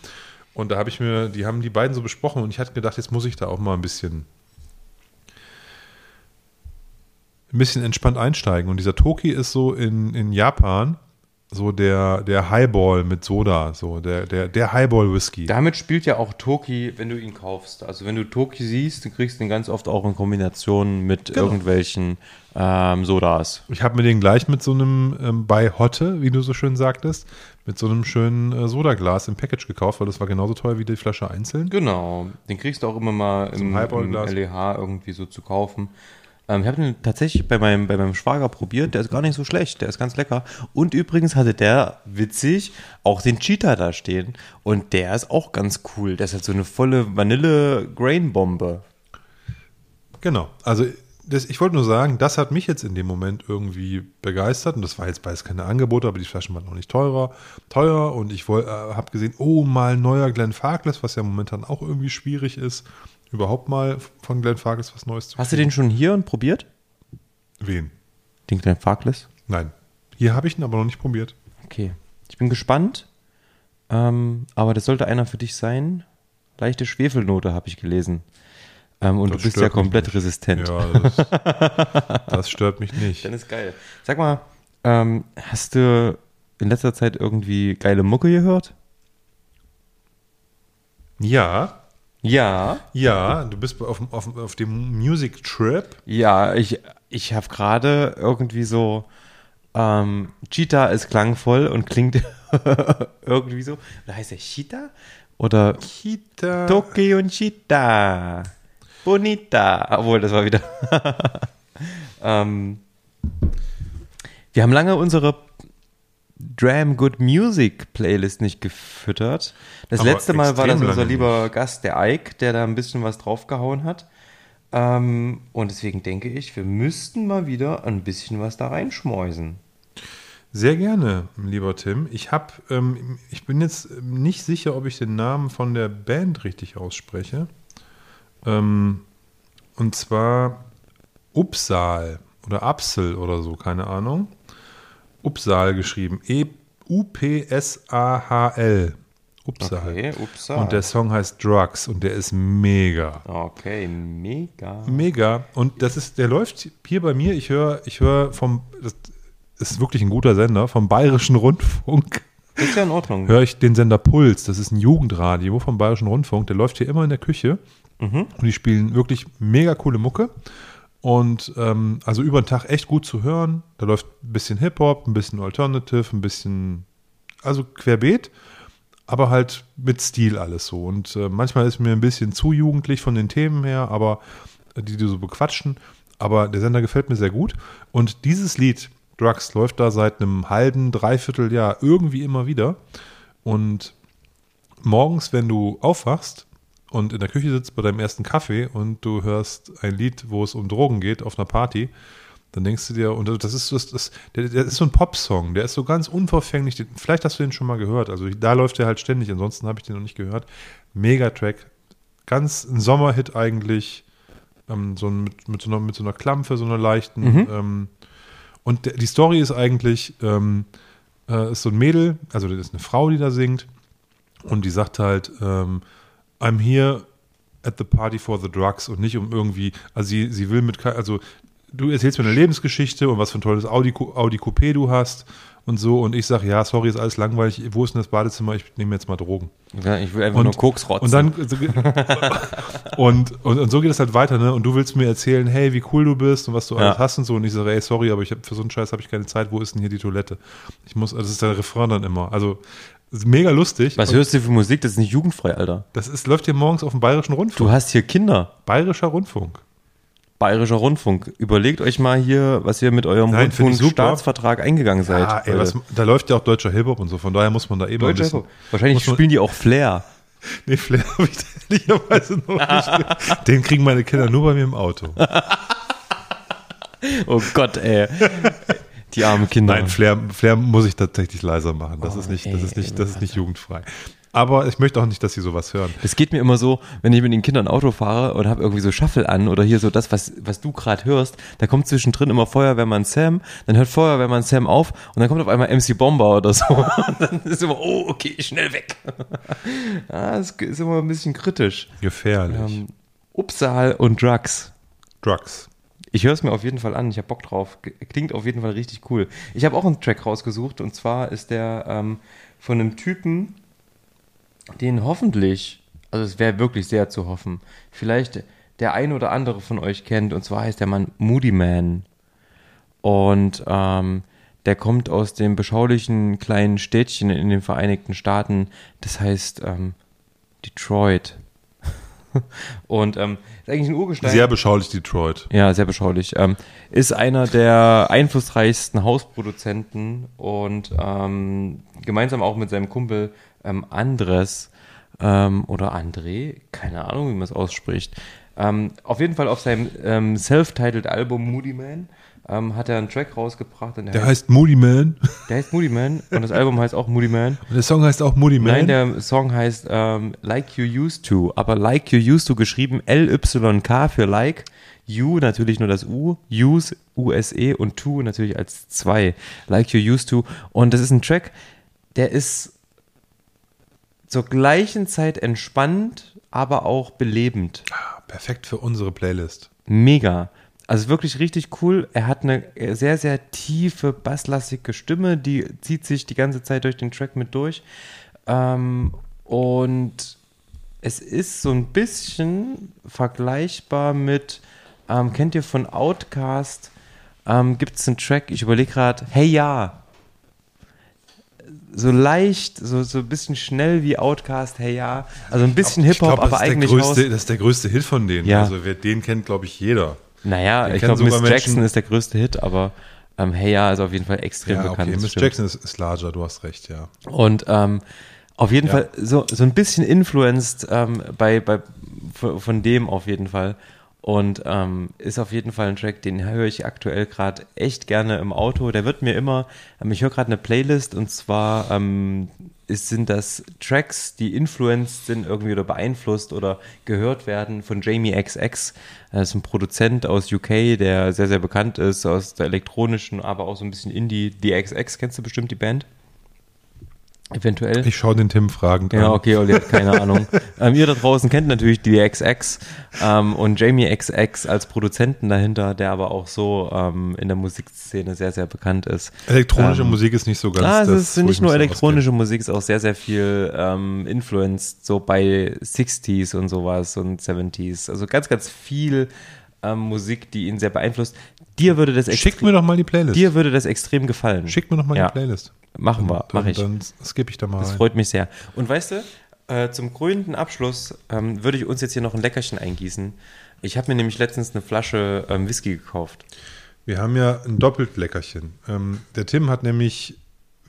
Und da habe ich mir, die haben die beiden so besprochen und ich hatte gedacht, jetzt muss ich da auch mal ein bisschen, ein bisschen entspannt einsteigen. Und dieser Toki ist so in, in Japan so der, der Highball mit Soda, so der, der, der Highball-Whisky. Damit spielt ja auch Toki, wenn du ihn kaufst. Also wenn du Toki siehst, du kriegst ihn ganz oft auch in Kombination mit Genau. irgendwelchen ähm, Sodas. Ich habe mir den gleich mit so einem ähm, bei Hotte, wie du so schön sagtest, mit so einem schönen äh, Sodaglas im Package gekauft, weil das war genauso teuer wie die Flasche einzeln. Genau, den kriegst du auch immer mal im, im. LEH irgendwie so zu kaufen. Ähm, ich habe den tatsächlich bei meinem, bei meinem Schwager probiert, der ist gar nicht so schlecht, der ist ganz lecker. Und übrigens hatte der, witzig, auch den Cheetah da stehen. Und der ist auch ganz cool. Der ist halt so eine volle Vanille-Grain-Bombe. Genau. Also das, ich wollte nur sagen, das hat mich jetzt in dem Moment irgendwie begeistert und das war jetzt beides keine Angebote, aber die Flaschen waren auch nicht teurer, teuer und ich äh, habe gesehen, oh, mal neuer Glenn Farkless, was ja momentan auch irgendwie schwierig ist, überhaupt mal von Glenn Farkless was Neues zu Hast du den schon hier und probiert? Wen? Den kleinen Farkless? Nein. Hier habe ich ihn aber noch nicht probiert. Okay. Ich bin gespannt. Ähm, aber das sollte einer für dich sein. Leichte Schwefelnote habe ich gelesen. Ähm, und Das du bist ja komplett resistent. Ja, das, das stört mich nicht. Dann ist geil. Sag mal, ähm, hast du in letzter Zeit irgendwie geile Mucke gehört? Ja, Ja. ja, du bist auf, dem- auf, auf dem Music Trip. Ja, ich, ich habe gerade irgendwie so, ähm, Cheetah ist klangvoll und klingt irgendwie so. Oder heißt der Cheetah? Oder Kita. Toki und Cheetah. Bonita. Obwohl, das war wieder. ähm, wir haben lange unsere Dram Good Music Playlist nicht gefüttert. Das Aber letzte Mal war das unser lieber Gast, der Ike, der da ein bisschen was draufgehauen hat. Ähm, und deswegen denke ich, wir müssten mal wieder ein bisschen was da reinschmeißen. Sehr gerne, lieber Tim. Ich habe, ähm, ich bin jetzt nicht sicher, ob ich den Namen von der Band richtig ausspreche. Ähm, und zwar Upsal oder Apsel oder so, keine Ahnung. Upsal geschrieben. E U-P-S-A-H-L. Upsal. Okay, ups. Und der Song heißt Drugs und der ist mega. Okay, mega. Mega. Und das ist, der läuft hier bei mir. Ich höre, ich höre vom, das ist wirklich ein guter Sender, vom Bayerischen Rundfunk. Ist ja in Ordnung. Höre ich den Sender Puls. Das ist ein Jugendradio vom Bayerischen Rundfunk. Der läuft hier immer in der Küche. Und die spielen wirklich mega coole Mucke. Und ähm, also über den Tag echt gut zu hören. Da läuft ein bisschen Hip-Hop, ein bisschen Alternative, ein bisschen, also querbeet aber halt mit Stil alles so. Und äh, manchmal ist mir ein bisschen zu jugendlich von den Themen her, aber äh, die, die so bequatschen. Aber der Sender gefällt mir sehr gut. Und dieses Lied, Drugs, läuft da seit einem halben, dreiviertel Jahr irgendwie immer wieder. Und morgens, wenn du aufwachst und in der Küche sitzt bei deinem ersten Kaffee und du hörst ein Lied, wo es um Drogen geht auf einer Party, dann denkst du dir, und das ist, das, das, der, der ist so ein Popsong, der ist so ganz unverfänglich. Den- Vielleicht hast du den schon mal gehört. Also da läuft der halt ständig, ansonsten habe ich den noch nicht gehört. Megatrack. Ganz ein Sommerhit eigentlich. Ähm, so mit, mit, so einer, mit so einer Klampfe, so einer leichten. Ähm, und der, die Story ist eigentlich, ähm, äh, ist so ein Mädel, also das ist eine Frau, die da singt. Und die sagt halt, ähm, I'm here at the party for the drugs und nicht um irgendwie, also sie, sie will mit, also du erzählst mir eine Lebensgeschichte und was für ein tolles Audi, Audi Coupé du hast und so und ich sage, ja, sorry, ist alles langweilig, wo ist denn das Badezimmer, ich nehme jetzt mal Drogen. Ja, Ich will einfach nur Koks rotzen. Und dann und, und, und so geht es halt weiter, ne? Und du willst mir erzählen, hey, wie cool du bist und was du Ja. alles hast und so. Und ich sage, ey, sorry, aber ich hab, für so einen Scheiß habe ich keine Zeit. Wo ist denn hier die Toilette? Ich muss, das ist der Refrain dann immer. Also ist mega lustig. Was Und hörst du für Musik? Das ist nicht jugendfrei, Alter. Das ist, läuft hier morgens auf dem Bayerischen Rundfunk. Du hast hier Kinder. Bayerischer Rundfunk. Bayerischer Rundfunk. Überlegt euch mal hier, was ihr mit eurem Nein. Rundfunkstaatsvertrag eingegangen seid. Ah, ey, was, da läuft ja auch deutscher Hip-Hop und so, von daher muss man da eben Deutscher. Hip-Hop. Wahrscheinlich man- spielen die auch Flair. Nee, Flair habe ich ehrlicherweise noch nicht. Den kriegen meine Kinder nur bei mir im Auto. Oh Gott, ey. Die armen Kinder. Nein, Flair, Flair muss ich tatsächlich leiser machen. Das Oh, ist nicht, ey, das ist nicht, das ist nicht jugendfrei. Aber ich möchte auch nicht, dass sie sowas hören. Das geht mir immer so, wenn ich mit den Kindern Auto fahre und habe irgendwie so Shuffle an oder hier so das, was, was du gerade hörst, da kommt zwischendrin immer Feuerwehrmann Sam, dann hört Feuerwehrmann Sam auf und dann kommt auf einmal MC Bomber oder so. Und dann ist immer, oh, okay, schnell weg. ah, das ist immer ein bisschen kritisch. Gefährlich. Ähm, Upsal und Drugs. Drugs. Ich höre es mir auf jeden Fall an. Ich habe Bock drauf. Klingt auf jeden Fall richtig cool. Ich habe auch einen Track rausgesucht und zwar ist der ähm, von einem Typen, den hoffentlich, also es wäre wirklich sehr zu hoffen, vielleicht der ein oder andere von euch kennt. Und zwar heißt der Mann Moody Man. Und ähm, der kommt aus dem beschaulichen kleinen Städtchen in den Vereinigten Staaten. Das heißt ähm, Detroit. und ähm, ist eigentlich ein Urgestein. Sehr beschaulich Detroit. Ja, sehr beschaulich. Ähm, ist einer der einflussreichsten Hausproduzenten und ähm, gemeinsam auch mit seinem Kumpel ähm, Andres ähm, oder André, keine Ahnung, wie man es ausspricht. Ähm, auf jeden Fall auf seinem ähm, self-titled Album Moody Man ähm, hat er einen Track rausgebracht. Der heißt, heißt Moody Man. der heißt Moody Man und das Album heißt auch Moody Man. Und der Song heißt auch Moody Man. Nein, der Song heißt ähm, Like You Used To, aber Like You Used To geschrieben L-Y-K für Like, You natürlich nur das U, Use, U-S-E und To natürlich als zwei, Like You Used To. Und das ist ein Track, der ist zur gleichen Zeit entspannt, aber auch belebend. Ah, Perfekt für unsere Playlist. Mega. Also wirklich richtig cool. Er hat eine sehr, sehr tiefe, basslastige Stimme, die zieht sich die ganze Zeit durch den Track mit durch. Ähm, und es ist so ein bisschen vergleichbar mit, ähm, kennt ihr von Outcast, ähm, gibt es einen Track, ich überlege gerade, hey ja. So leicht, so, so ein bisschen schnell wie Outcast, hey ja. Also ein bisschen Hip-Hop, aber eigentlich größte. Das ist der größte Hit von denen. Ja. Also wer den kennt, glaube ich, jeder. Naja, Den ich glaube, Miss Menschen- Jackson ist der größte Hit, aber ähm, Hey Ja ist auf jeden Fall extrem Ja, bekannt. okay. Miss stimmt. Jackson ist, ist larger, du hast recht, ja. Und ähm, auf jeden Ja. Fall so, so ein bisschen influenced ähm, bei, bei, von von dem auf jeden Fall. Und ähm, ist auf jeden Fall ein Track, den höre ich aktuell gerade echt gerne im Auto. Der wird mir immer, ähm, ich höre gerade eine Playlist und zwar ähm, ist, sind das Tracks, die influenced sind irgendwie oder beeinflusst oder gehört werden von Jamie XX. Das ist ein Produzent aus UK, der sehr, sehr bekannt ist, aus der elektronischen, aber auch so ein bisschen Indie. Die XX, kennst du bestimmt die Band? Eventuell. Ich schaue den Tim fragend Ja, an. okay, Olli hat keine Ahnung. Ähm, ihr da draußen kennt natürlich die XX ähm, und Jamie XX als Produzenten dahinter, der aber auch so ähm, in der Musikszene sehr, sehr bekannt ist. Elektronische Ähm, Musik ist nicht so ganz Ah, es das, ist wo nicht ich nur elektronische Musik, es ist auch sehr, sehr viel ähm, influenced, so bei 60s und sowas und 70s. Also ganz, ganz viel ähm, Musik, die ihn sehr beeinflusst. Dir würde das, auskenne. Schick mir doch mal die Playlist. dir würde das extrem gefallen. Schick mir doch mal Ja. die Playlist. Machen wir, Dann, mache ich. Dann skippe ich da mal Das rein. freut mich sehr. Und weißt du, äh, zum krönenden Abschluss ähm, würde ich uns jetzt hier noch ein Leckerchen eingießen. Ich habe mir nämlich letztens eine Flasche ähm, Whisky gekauft. Wir haben ja ein doppelt Leckerchen. Ähm, der Tim hat nämlich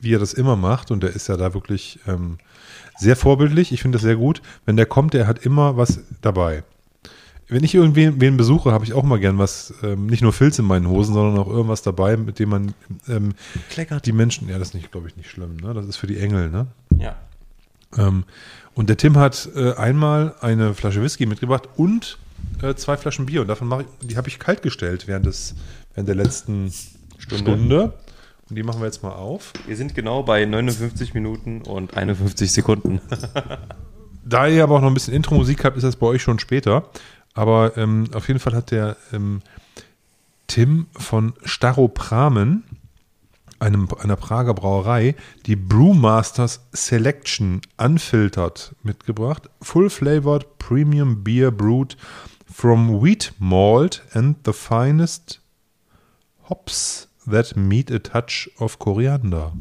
wie er das immer macht. Und der ist ja da wirklich ähm, sehr vorbildlich. Ich finde das sehr gut. Wenn der kommt, der hat immer was dabei. Wenn ich irgendwen wen besuche, habe ich auch mal gern was, ähm, nicht nur Filz in meinen Hosen, sondern auch irgendwas dabei, mit dem man ähm, Kleckert. die Menschen, ja, das ist nicht, glaube ich, nicht schlimm, ne? Das ist für die Engel, ne? Ja. Ähm, und der Tim hat äh, einmal eine Flasche Whisky mitgebracht und äh, zwei Flaschen Bier. Und davon mache ich, die habe ich kalt gestellt während, des, während der letzten Stunde. Und die machen wir jetzt mal auf. Wir sind genau bei 59 Minuten und 51 Sekunden. Da ihr aber auch noch ein bisschen Intro-Musik habt, ist das bei euch schon später. Aber ähm, auf jeden Fall hat der ähm, Tim von Staropramen, einem, einer Prager Brauerei, die Brewmasters Selection unfiltered mitgebracht. Full flavored premium beer brewed from wheat malt and the finest hops that meet a touch of Koriander.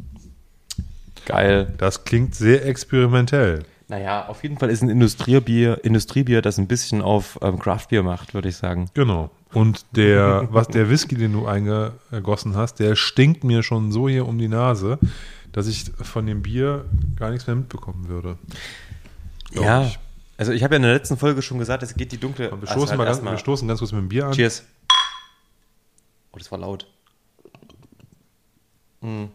Geil. Das klingt sehr experimentell. Naja, auf jeden Fall ist ein Industriebier, Industriebier, das ein bisschen auf ähm, Craftbier macht, würde ich sagen. Genau. Und der, was der Whisky, den du eingegossen hast, der stinkt mir schon so hier um die Nase, dass ich von dem Bier gar nichts mehr mitbekommen würde. Glaub ja. ich. Also ich habe ja in der letzten Folge schon gesagt, es geht die dunkle. Wir Also stoßen, halt mal ganz, wir stoßen ganz kurz mit dem Bier an. Cheers. Oh, das war laut. Mm.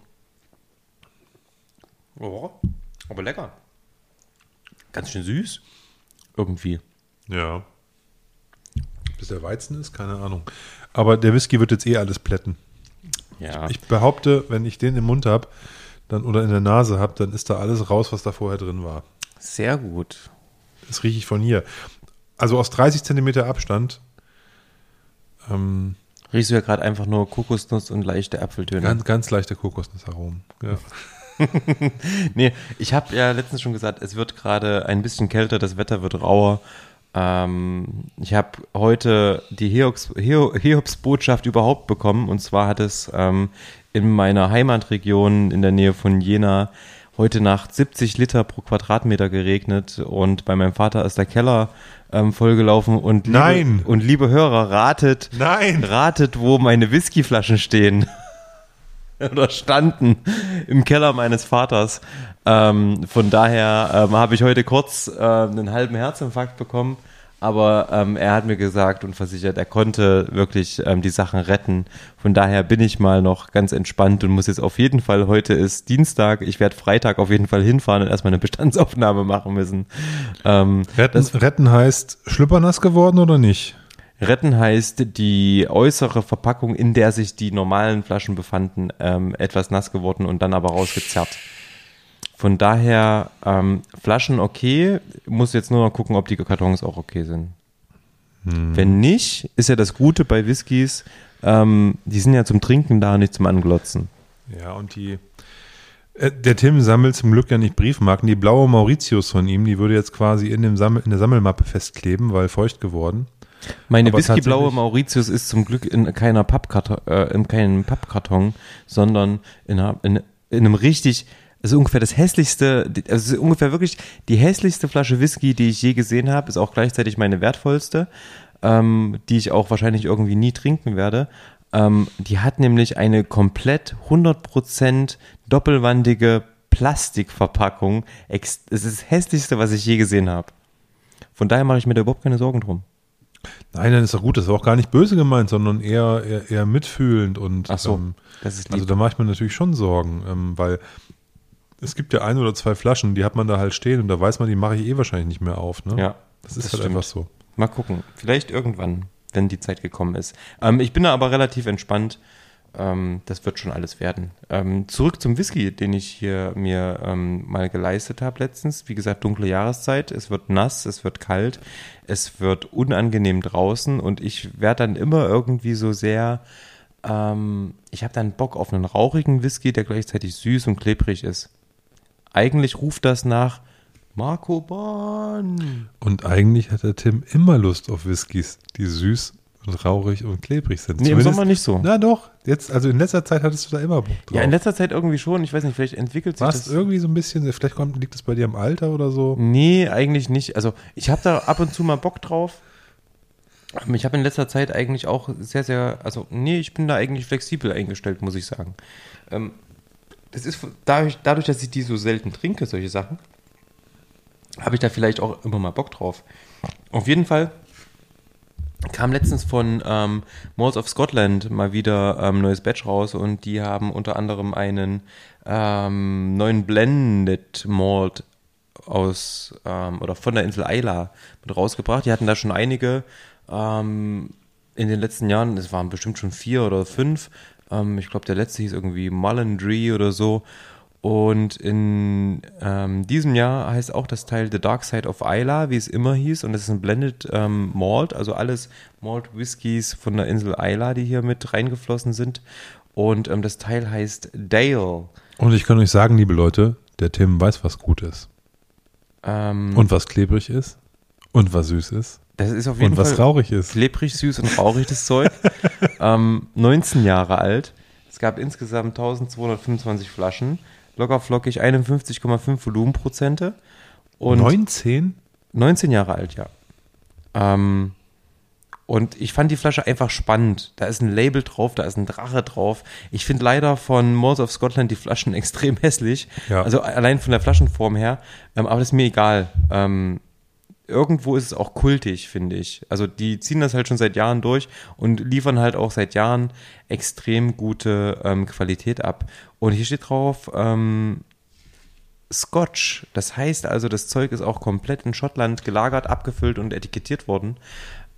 Oh, aber lecker. Ganz schön süß. Irgendwie. Ja. Bis der Weizen ist, keine Ahnung. Aber der Whisky wird jetzt eh alles plätten. Ja. Ich behaupte, wenn ich den im Mund habe dann, oder in der Nase habe, dann ist da alles raus, was da vorher drin war. Sehr gut. Das rieche ich von hier. Also aus 30 Zentimeter Abstand. Ähm, Riechst du ja gerade einfach nur Kokosnuss und leichte Apfeltöne. ganz, ganz leichte Kokosnussaromen. Ja. Nee, ich habe ja letztens schon gesagt, es wird gerade ein bisschen kälter, das Wetter wird rauer. Ähm, ich habe heute die Hiobs, Hiobsbotschaft überhaupt bekommen und zwar hat es ähm, in meiner Heimatregion in der Nähe von Jena heute Nacht 70 Liter pro Quadratmeter geregnet und bei meinem Vater ist der Keller ähm, vollgelaufen und liebe, Nein. und liebe Hörer, ratet, Nein! ratet, wo meine Whiskyflaschen stehen. Oder standen im Keller meines Vaters. Ähm, von daher ähm, habe ich heute kurz äh, einen halben Herzinfarkt bekommen. Aber ähm, er hat mir gesagt und versichert, er konnte wirklich ähm, die Sachen retten. Von daher bin ich mal noch ganz entspannt und muss jetzt auf jeden Fall, heute ist Dienstag, ich werde Freitag auf jeden Fall hinfahren und erstmal eine Bestandsaufnahme machen müssen. Ähm, Retten, retten heißt schlüppernass geworden oder nicht? Retten heißt, die äußere Verpackung, in der sich die normalen Flaschen befanden, ähm, etwas nass geworden und dann aber rausgezerrt. Von daher, ähm, Flaschen okay, muss jetzt nur noch gucken, ob die Kartons auch okay sind. Wenn nicht, ist ja das Gute bei Whiskys, ähm, die sind ja zum Trinken da, nicht zum Anglotzen. Ja, und die. äh, Der Tim sammelt zum Glück ja nicht Briefmarken. Die blaue Mauritius von ihm, die würde jetzt quasi in, dem Sammel, in der Sammelmappe festkleben, weil feucht geworden. Meine Aber Whiskyblaue Mauritius ist zum Glück in keiner Pappkarton, äh, in keinem Pappkarton, sondern in, einer, in, in einem richtig, also ungefähr das hässlichste, also es ist ungefähr wirklich die hässlichste Flasche Whisky, die ich je gesehen habe, ist auch gleichzeitig meine wertvollste, ähm, die ich auch wahrscheinlich irgendwie nie trinken werde. Ähm, die hat nämlich eine komplett 100% doppelwandige Plastikverpackung. Es ist das hässlichste, was ich je gesehen habe. Von daher mache ich mir da überhaupt keine Sorgen drum. Nein, dann ist doch gut. Das war auch gar nicht böse gemeint, sondern eher, eher, eher mitfühlend. Und, Ach so, ähm, das ist lieb. also da mache ich mir natürlich schon Sorgen, ähm, weil es gibt ja ein oder zwei Flaschen, die hat man da halt stehen und da weiß man, die mache ich eh wahrscheinlich nicht mehr auf. Ne? Ja, Das ist das halt stimmt. einfach so. Mal gucken. Vielleicht irgendwann, wenn die Zeit gekommen ist. Ähm, ich bin da aber relativ entspannt. Ähm, das wird schon alles werden. Ähm, zurück zum Whisky, den ich hier mir ähm, mal geleistet habe letztens. Wie gesagt, dunkle Jahreszeit. Es wird nass, es wird kalt, es wird unangenehm draußen und ich werde dann immer irgendwie so sehr. Ähm, ich habe dann Bock auf einen rauchigen Whisky, der gleichzeitig süß und klebrig ist. Eigentlich ruft das nach Marco Bahn. Und eigentlich hat der Tim immer Lust auf Whiskys, die süß und rauchig und klebrig sind. Nee, im Zumindest- Sommer nicht so. Na doch, jetzt, also in letzter Zeit hattest du da immer Bock drauf. Ja, in letzter Zeit irgendwie schon. Ich weiß nicht, vielleicht entwickelt sich Warst das. irgendwie so ein bisschen, vielleicht kommt, liegt es bei dir am Alter oder so? Nee, eigentlich nicht. Also ich habe da ab und zu mal Bock drauf. Ich habe in letzter Zeit eigentlich auch sehr, sehr, also nee, ich bin da eigentlich flexibel eingestellt, muss ich sagen. Ähm, das ist dadurch, dadurch, dass ich die so selten trinke, solche Sachen, habe ich da vielleicht auch immer mal Bock drauf. Auf jeden Fall kam letztens von ähm, Malls of Scotland mal wieder ähm, neues Batch raus und die haben unter anderem einen ähm, neuen Blended Malt aus ähm, oder von der Insel Isla mit rausgebracht. Die hatten da schon einige ähm, in den letzten Jahren, es waren bestimmt schon vier oder fünf. Ähm, ich glaube, der letzte hieß irgendwie Mullendree oder so. Und in ähm, diesem Jahr heißt auch das Teil The Dark Side of Isla, wie es immer hieß. Und das ist ein Blended ähm, Malt, also alles Malt Whiskys von der Insel Isla, die hier mit reingeflossen sind. Und ähm, das Teil heißt Dale. Und ich kann euch sagen, liebe Leute, der Tim weiß, was gut ist. Ähm, Und was klebrig ist. Und was süß ist. das ist auf jeden Und was Fall rauchig ist. klebrig, süß und rauchig, das Zeug. ähm, 19 Jahre alt. Es gab insgesamt 1225 Flaschen. Locker flockig 51,5 Volumenprozente. Und 19? 19 Jahre alt, ja. Ähm, und ich fand die Flasche einfach spannend. Da ist ein Label drauf, da ist ein Drache drauf. Ich finde leider von Malls of Scotland die Flaschen extrem hässlich. Ja. Also allein von der Flaschenform her. Ähm, aber das ist mir egal. Ähm, irgendwo ist es auch kultig, finde ich. Also die ziehen das halt schon seit Jahren durch und liefern halt auch seit Jahren extrem gute ähm, Qualität ab. Und hier steht drauf, ähm, Scotch. Das heißt also, das Zeug ist auch komplett in Schottland gelagert, abgefüllt und etikettiert worden.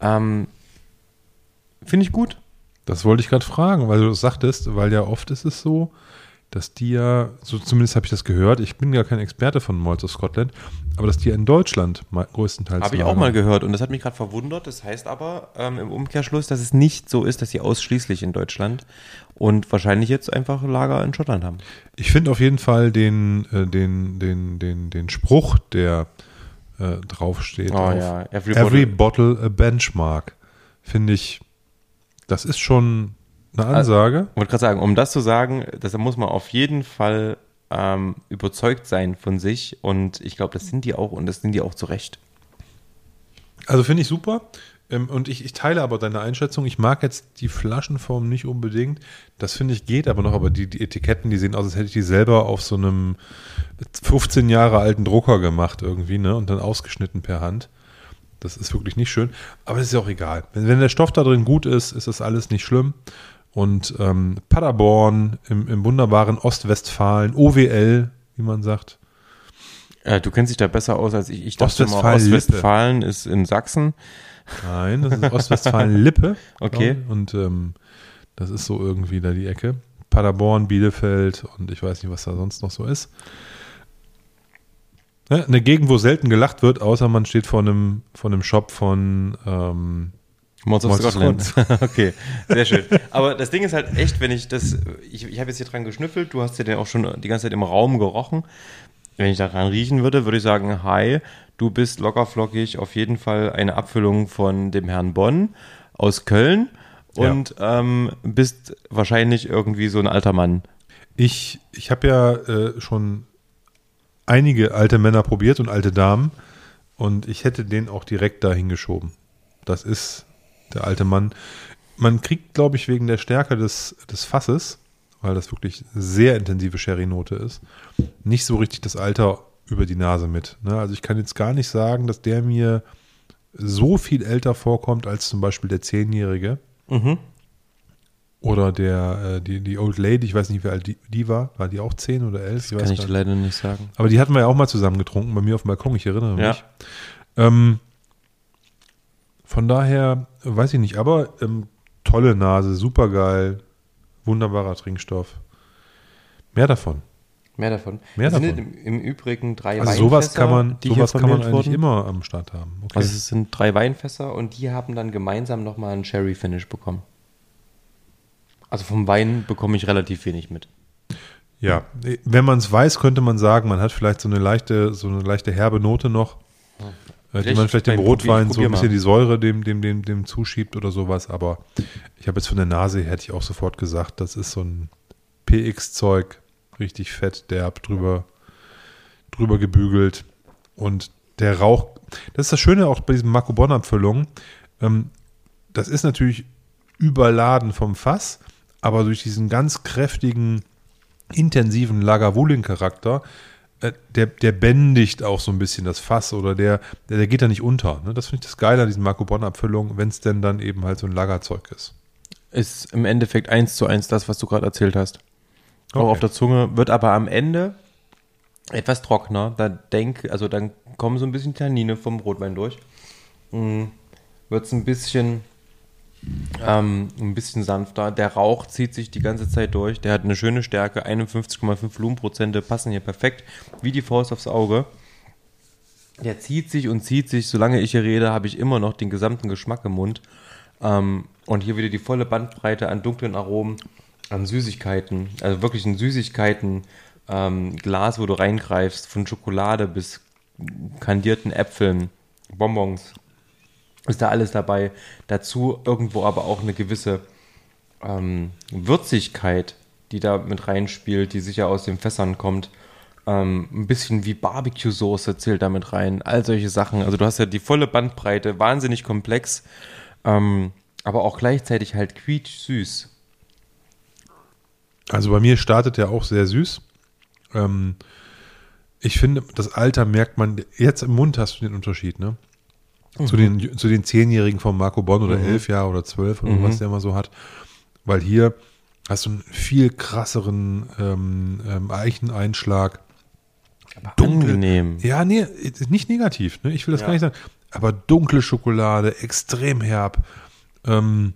Ähm, Finde ich gut. Das wollte ich gerade fragen, weil du das sagtest, weil ja oft ist es so, dass die ja, so zumindest habe ich das gehört, ich bin ja kein Experte von Malls of Scotland, aber dass die ja in Deutschland größtenteils Habe ich auch mal gehört und das hat mich gerade verwundert. Das heißt aber ähm, im Umkehrschluss, dass es nicht so ist, dass sie ausschließlich in Deutschland und wahrscheinlich jetzt einfach Lager in Schottland haben. Ich finde auf jeden Fall den, äh, den, den, den, den Spruch, der äh, draufsteht, Oh auf ja, every Every, bottle- bottle a benchmark, finde ich, das ist schon eine Ansage. Ich wollte gerade sagen, um das zu sagen, das, da muss man auf jeden Fall ähm, überzeugt sein von sich und ich glaube, das sind die auch und das sind die auch zu Recht. Also finde ich super. Ähm, Und ich, ich teile aber deine Einschätzung. Ich mag jetzt die Flaschenform nicht unbedingt. Das finde ich geht aber noch. Aber die, die Etiketten, die sehen aus, als hätte ich die selber auf so einem 15 Jahre alten Drucker gemacht irgendwie, ne? Und dann ausgeschnitten per Hand. Das ist wirklich nicht schön. Aber das ist ja auch egal. Wenn, wenn der Stoff da drin gut ist, ist das alles nicht schlimm. Und ähm, Paderborn im, im wunderbaren Ostwestfalen, OWL, wie man sagt. Äh, du kennst dich da besser aus als ich. Ich dachte immer, Ostwestfalen-Lippe. Ostwestfalen ist in Sachsen. Nein, das ist Ostwestfalen-Lippe. Okay. Und ähm, das ist so irgendwie da die Ecke. Paderborn, Bielefeld und ich weiß nicht, was da sonst noch so ist. Ja, eine Gegend, wo selten gelacht wird, außer man steht vor einem, vor einem Shop von ähm, Mods of Scotland. okay, sehr schön. Aber das Ding ist halt echt, wenn ich das, ich, ich habe jetzt hier dran geschnüffelt, du hast ja den auch schon die ganze Zeit im Raum gerochen. Wenn ich daran riechen würde, würde ich sagen, hi, du bist lockerflockig, auf jeden Fall eine Abfüllung von dem Herrn Bonn aus Köln Ja. und ähm, bist wahrscheinlich irgendwie so ein alter Mann. Ich, ich habe ja äh, schon einige alte Männer probiert und alte Damen und ich hätte den auch direkt dahin geschoben. Das ist der alte Mann. Man kriegt, glaube ich, wegen der Stärke des, des Fasses, weil das wirklich sehr intensive Sherry-Note ist, nicht so richtig das Alter über die Nase mit. Ne? Also ich kann jetzt gar nicht sagen, dass der mir so viel älter vorkommt als zum Beispiel der Zehnjährige. Oder der, äh, die, die Old Lady, ich weiß nicht, wie alt die, die war. War die auch zehn oder elf? Ich weiß Kann ich leider nicht sagen. aber die hatten wir ja auch mal zusammen getrunken, bei mir auf dem Balkon, ich erinnere Ja. mich. Ähm, von daher, weiß ich nicht, aber ähm, tolle Nase, super geil, wunderbarer Trinkstoff. Mehr davon. Mehr davon. Mehr Es sind davon. Im, Übrigen drei Also sowas Weinfässer, kann man, die sowas kann man eigentlich wurden. immer am Start haben. Okay. Also es sind drei Weinfässer und die haben dann gemeinsam nochmal einen Sherry-Finish bekommen. Also vom Wein bekomme ich relativ wenig mit. ja, wenn man es weiß, könnte man sagen, man hat vielleicht so eine leichte, so eine leichte herbe Note noch, äh, die Vielleicht man vielleicht dem Rotwein so ein bisschen mal. die Säure dem, dem, dem, dem zuschiebt oder sowas. Aber ich habe jetzt von der Nase, hätte ich auch sofort gesagt, das ist so ein PX-Zeug, richtig fett, derb, drüber, drüber gebügelt. Und der Rauch, das ist das Schöne auch bei diesen Marco Bonn-Abfüllungen. Ähm, das ist natürlich überladen vom Fass, aber durch diesen ganz kräftigen intensiven Lagavulin-Charakter, äh, der, der bändigt auch so ein bisschen das Fass oder der, der, der geht da nicht unter. Ne? Das finde ich das Geile an diesen Marco Bonn-Abfüllungen, wenn es denn dann eben halt so ein Lagerzeug ist. Ist im Endeffekt eins zu eins das, was du gerade erzählt hast. Auch Okay. auf der Zunge, wird aber am Ende etwas trockener. Da denk, also dann kommen so ein bisschen Tannine vom Rotwein durch. Wird es ein bisschen, ähm, ein bisschen sanfter. Der Rauch zieht sich die ganze Zeit durch. Der hat eine schöne Stärke. 51,5 Volumenprozente passen hier perfekt wie die Faust aufs Auge. Der zieht sich und zieht sich. Solange ich hier rede, habe ich immer noch den gesamten Geschmack im Mund. Ähm, und hier wieder die volle Bandbreite an dunklen Aromen, an Süßigkeiten. Also wirklich ein Süßigkeiten. Ähm, wo du reingreifst, von Schokolade bis kandierten Äpfeln, Bonbons. Ist da alles dabei. Dazu irgendwo aber auch eine gewisse ähm, Würzigkeit, die da mit reinspielt, die sicher aus den Fässern kommt. Ähm, ein bisschen wie Barbecue-Soße zählt da mit rein. All solche Sachen. Also du hast ja die volle Bandbreite, wahnsinnig komplex, ähm, aber auch gleichzeitig halt quietsch-süß. Also bei mir startet er auch sehr süß. Ähm, ich finde, das Alter merkt man, jetzt im Mund hast du den Unterschied, ne? Zu den, zu den Zehnjährigen von Marco Bonn oder elf Jahre oder zwölf oder was der immer so hat. Weil hier hast du einen viel krasseren ähm, ähm, Eicheneinschlag. Dunkel. Angenehm. Ja, nee, nicht negativ, ne? Ich will das Ja. gar nicht sagen. Aber dunkle Schokolade, extrem herb. Ähm,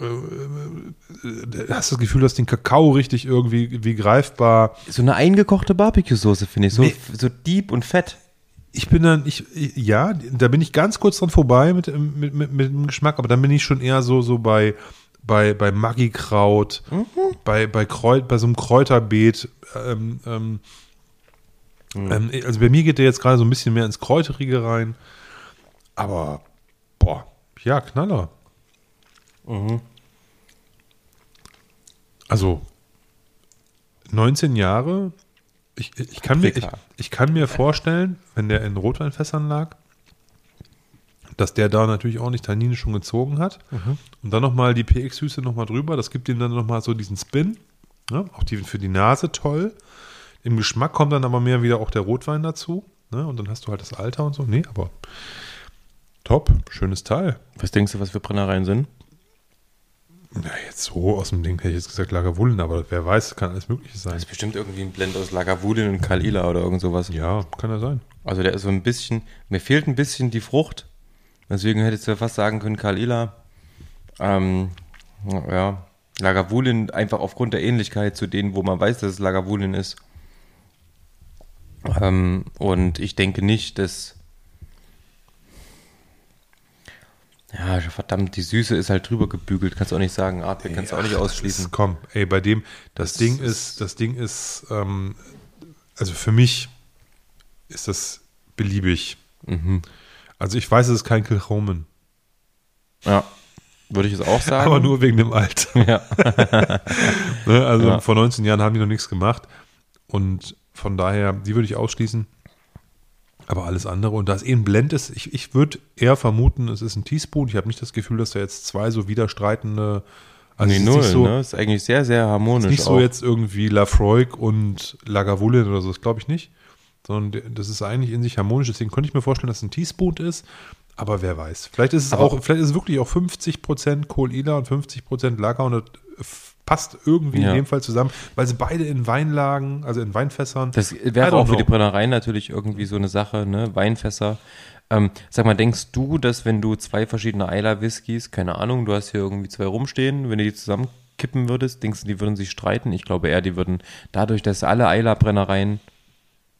äh, äh, hast das Gefühl, dass den Kakao richtig irgendwie wie greifbar. So eine eingekochte Barbecue-Soße, finde ich. So, Nee. so deep und fett. Ich bin dann, ich, ja, da bin ich ganz kurz dran vorbei mit, mit, mit, mit dem Geschmack, aber dann bin ich schon eher so, so bei, bei, bei Maggi-Kraut, bei, bei, Kräut, bei so einem Kräuterbeet. Ähm, ähm, ähm, also bei mir geht der jetzt gerade so ein bisschen mehr ins Kräuterige rein. Aber, boah, ja, Knaller. Also, 19 Jahre. Ich, ich, kann mir, ich, ich kann mir vorstellen, wenn der in Rotweinfässern lag, dass der da natürlich auch nicht Tannine schon gezogen hat. Und dann nochmal die PX-Süße nochmal drüber. Das gibt ihm dann nochmal so diesen Spin. Ne? Auch die, für die Nase toll. Im Geschmack kommt dann aber mehr wieder auch der Rotwein dazu. Ne? Und dann hast du halt das Alter und so. Nee, aber top. Schönes Teil. Was denkst du, was für Brennereien sind? Ja, jetzt so aus dem Ding hätte ich jetzt gesagt Lagerwullen, aber wer weiß, kann alles Mögliche sein. Das ist bestimmt irgendwie ein Blend aus Lagavulin und Kalila oder irgend sowas. Ja, kann ja sein. Also der ist so ein bisschen, mir fehlt ein bisschen die Frucht. Deswegen hättest du ja fast sagen können, Kalila. Ähm, ja, Lagavulin einfach aufgrund der Ähnlichkeit zu denen, wo man weiß, dass es Lagavulin ist. Ähm, und ich denke nicht, dass. Ja, verdammt, die Süße ist halt drüber gebügelt. Kannst du auch nicht sagen, Artback kannst du auch nicht ausschließen. Das, komm, ey, bei dem, das, Das Ding ist- ist, das Ding ist, ähm, also für mich ist das beliebig. Mhm. Also ich weiß, es ist kein Kilchomen, Ja, würde ich es auch sagen. aber nur wegen dem Alter. Ja. Ne? Also Ja. vor 19 Jahren haben die noch nichts gemacht und von daher, die würde ich ausschließen. Aber alles andere, und da es ein Blend ist, ich, ich würde eher vermuten, es ist ein Teaspoon. Ich habe nicht das Gefühl, dass da jetzt zwei so widerstreitende, also nee, es ist null, nicht so, ne? Ist eigentlich sehr, sehr harmonisch. nicht so auch. jetzt irgendwie Lafroig und Lagavulin oder so, das glaube ich nicht. Sondern das ist eigentlich in sich harmonisch. Deswegen könnte ich mir vorstellen, dass es ein Teaspoon ist. Aber wer weiß. Vielleicht ist es Aber- auch, vielleicht ist es wirklich auch 50% Kohl-Ila und 50% Lager und f- passt irgendwie Ja. in dem Fall zusammen, weil sie beide in Weinlagen, also in Weinfässern. Das wäre auch für die know. Brennereien natürlich irgendwie so eine Sache, ne? Weinfässer. Ähm, sag mal, denkst du, dass wenn du zwei verschiedene Eiler-Whiskys, keine Ahnung, du hast hier irgendwie zwei rumstehen, wenn du die zusammenkippen würdest, denkst du, die würden sich streiten? Ich glaube eher, die würden dadurch, dass alle Eiler-Brennereien,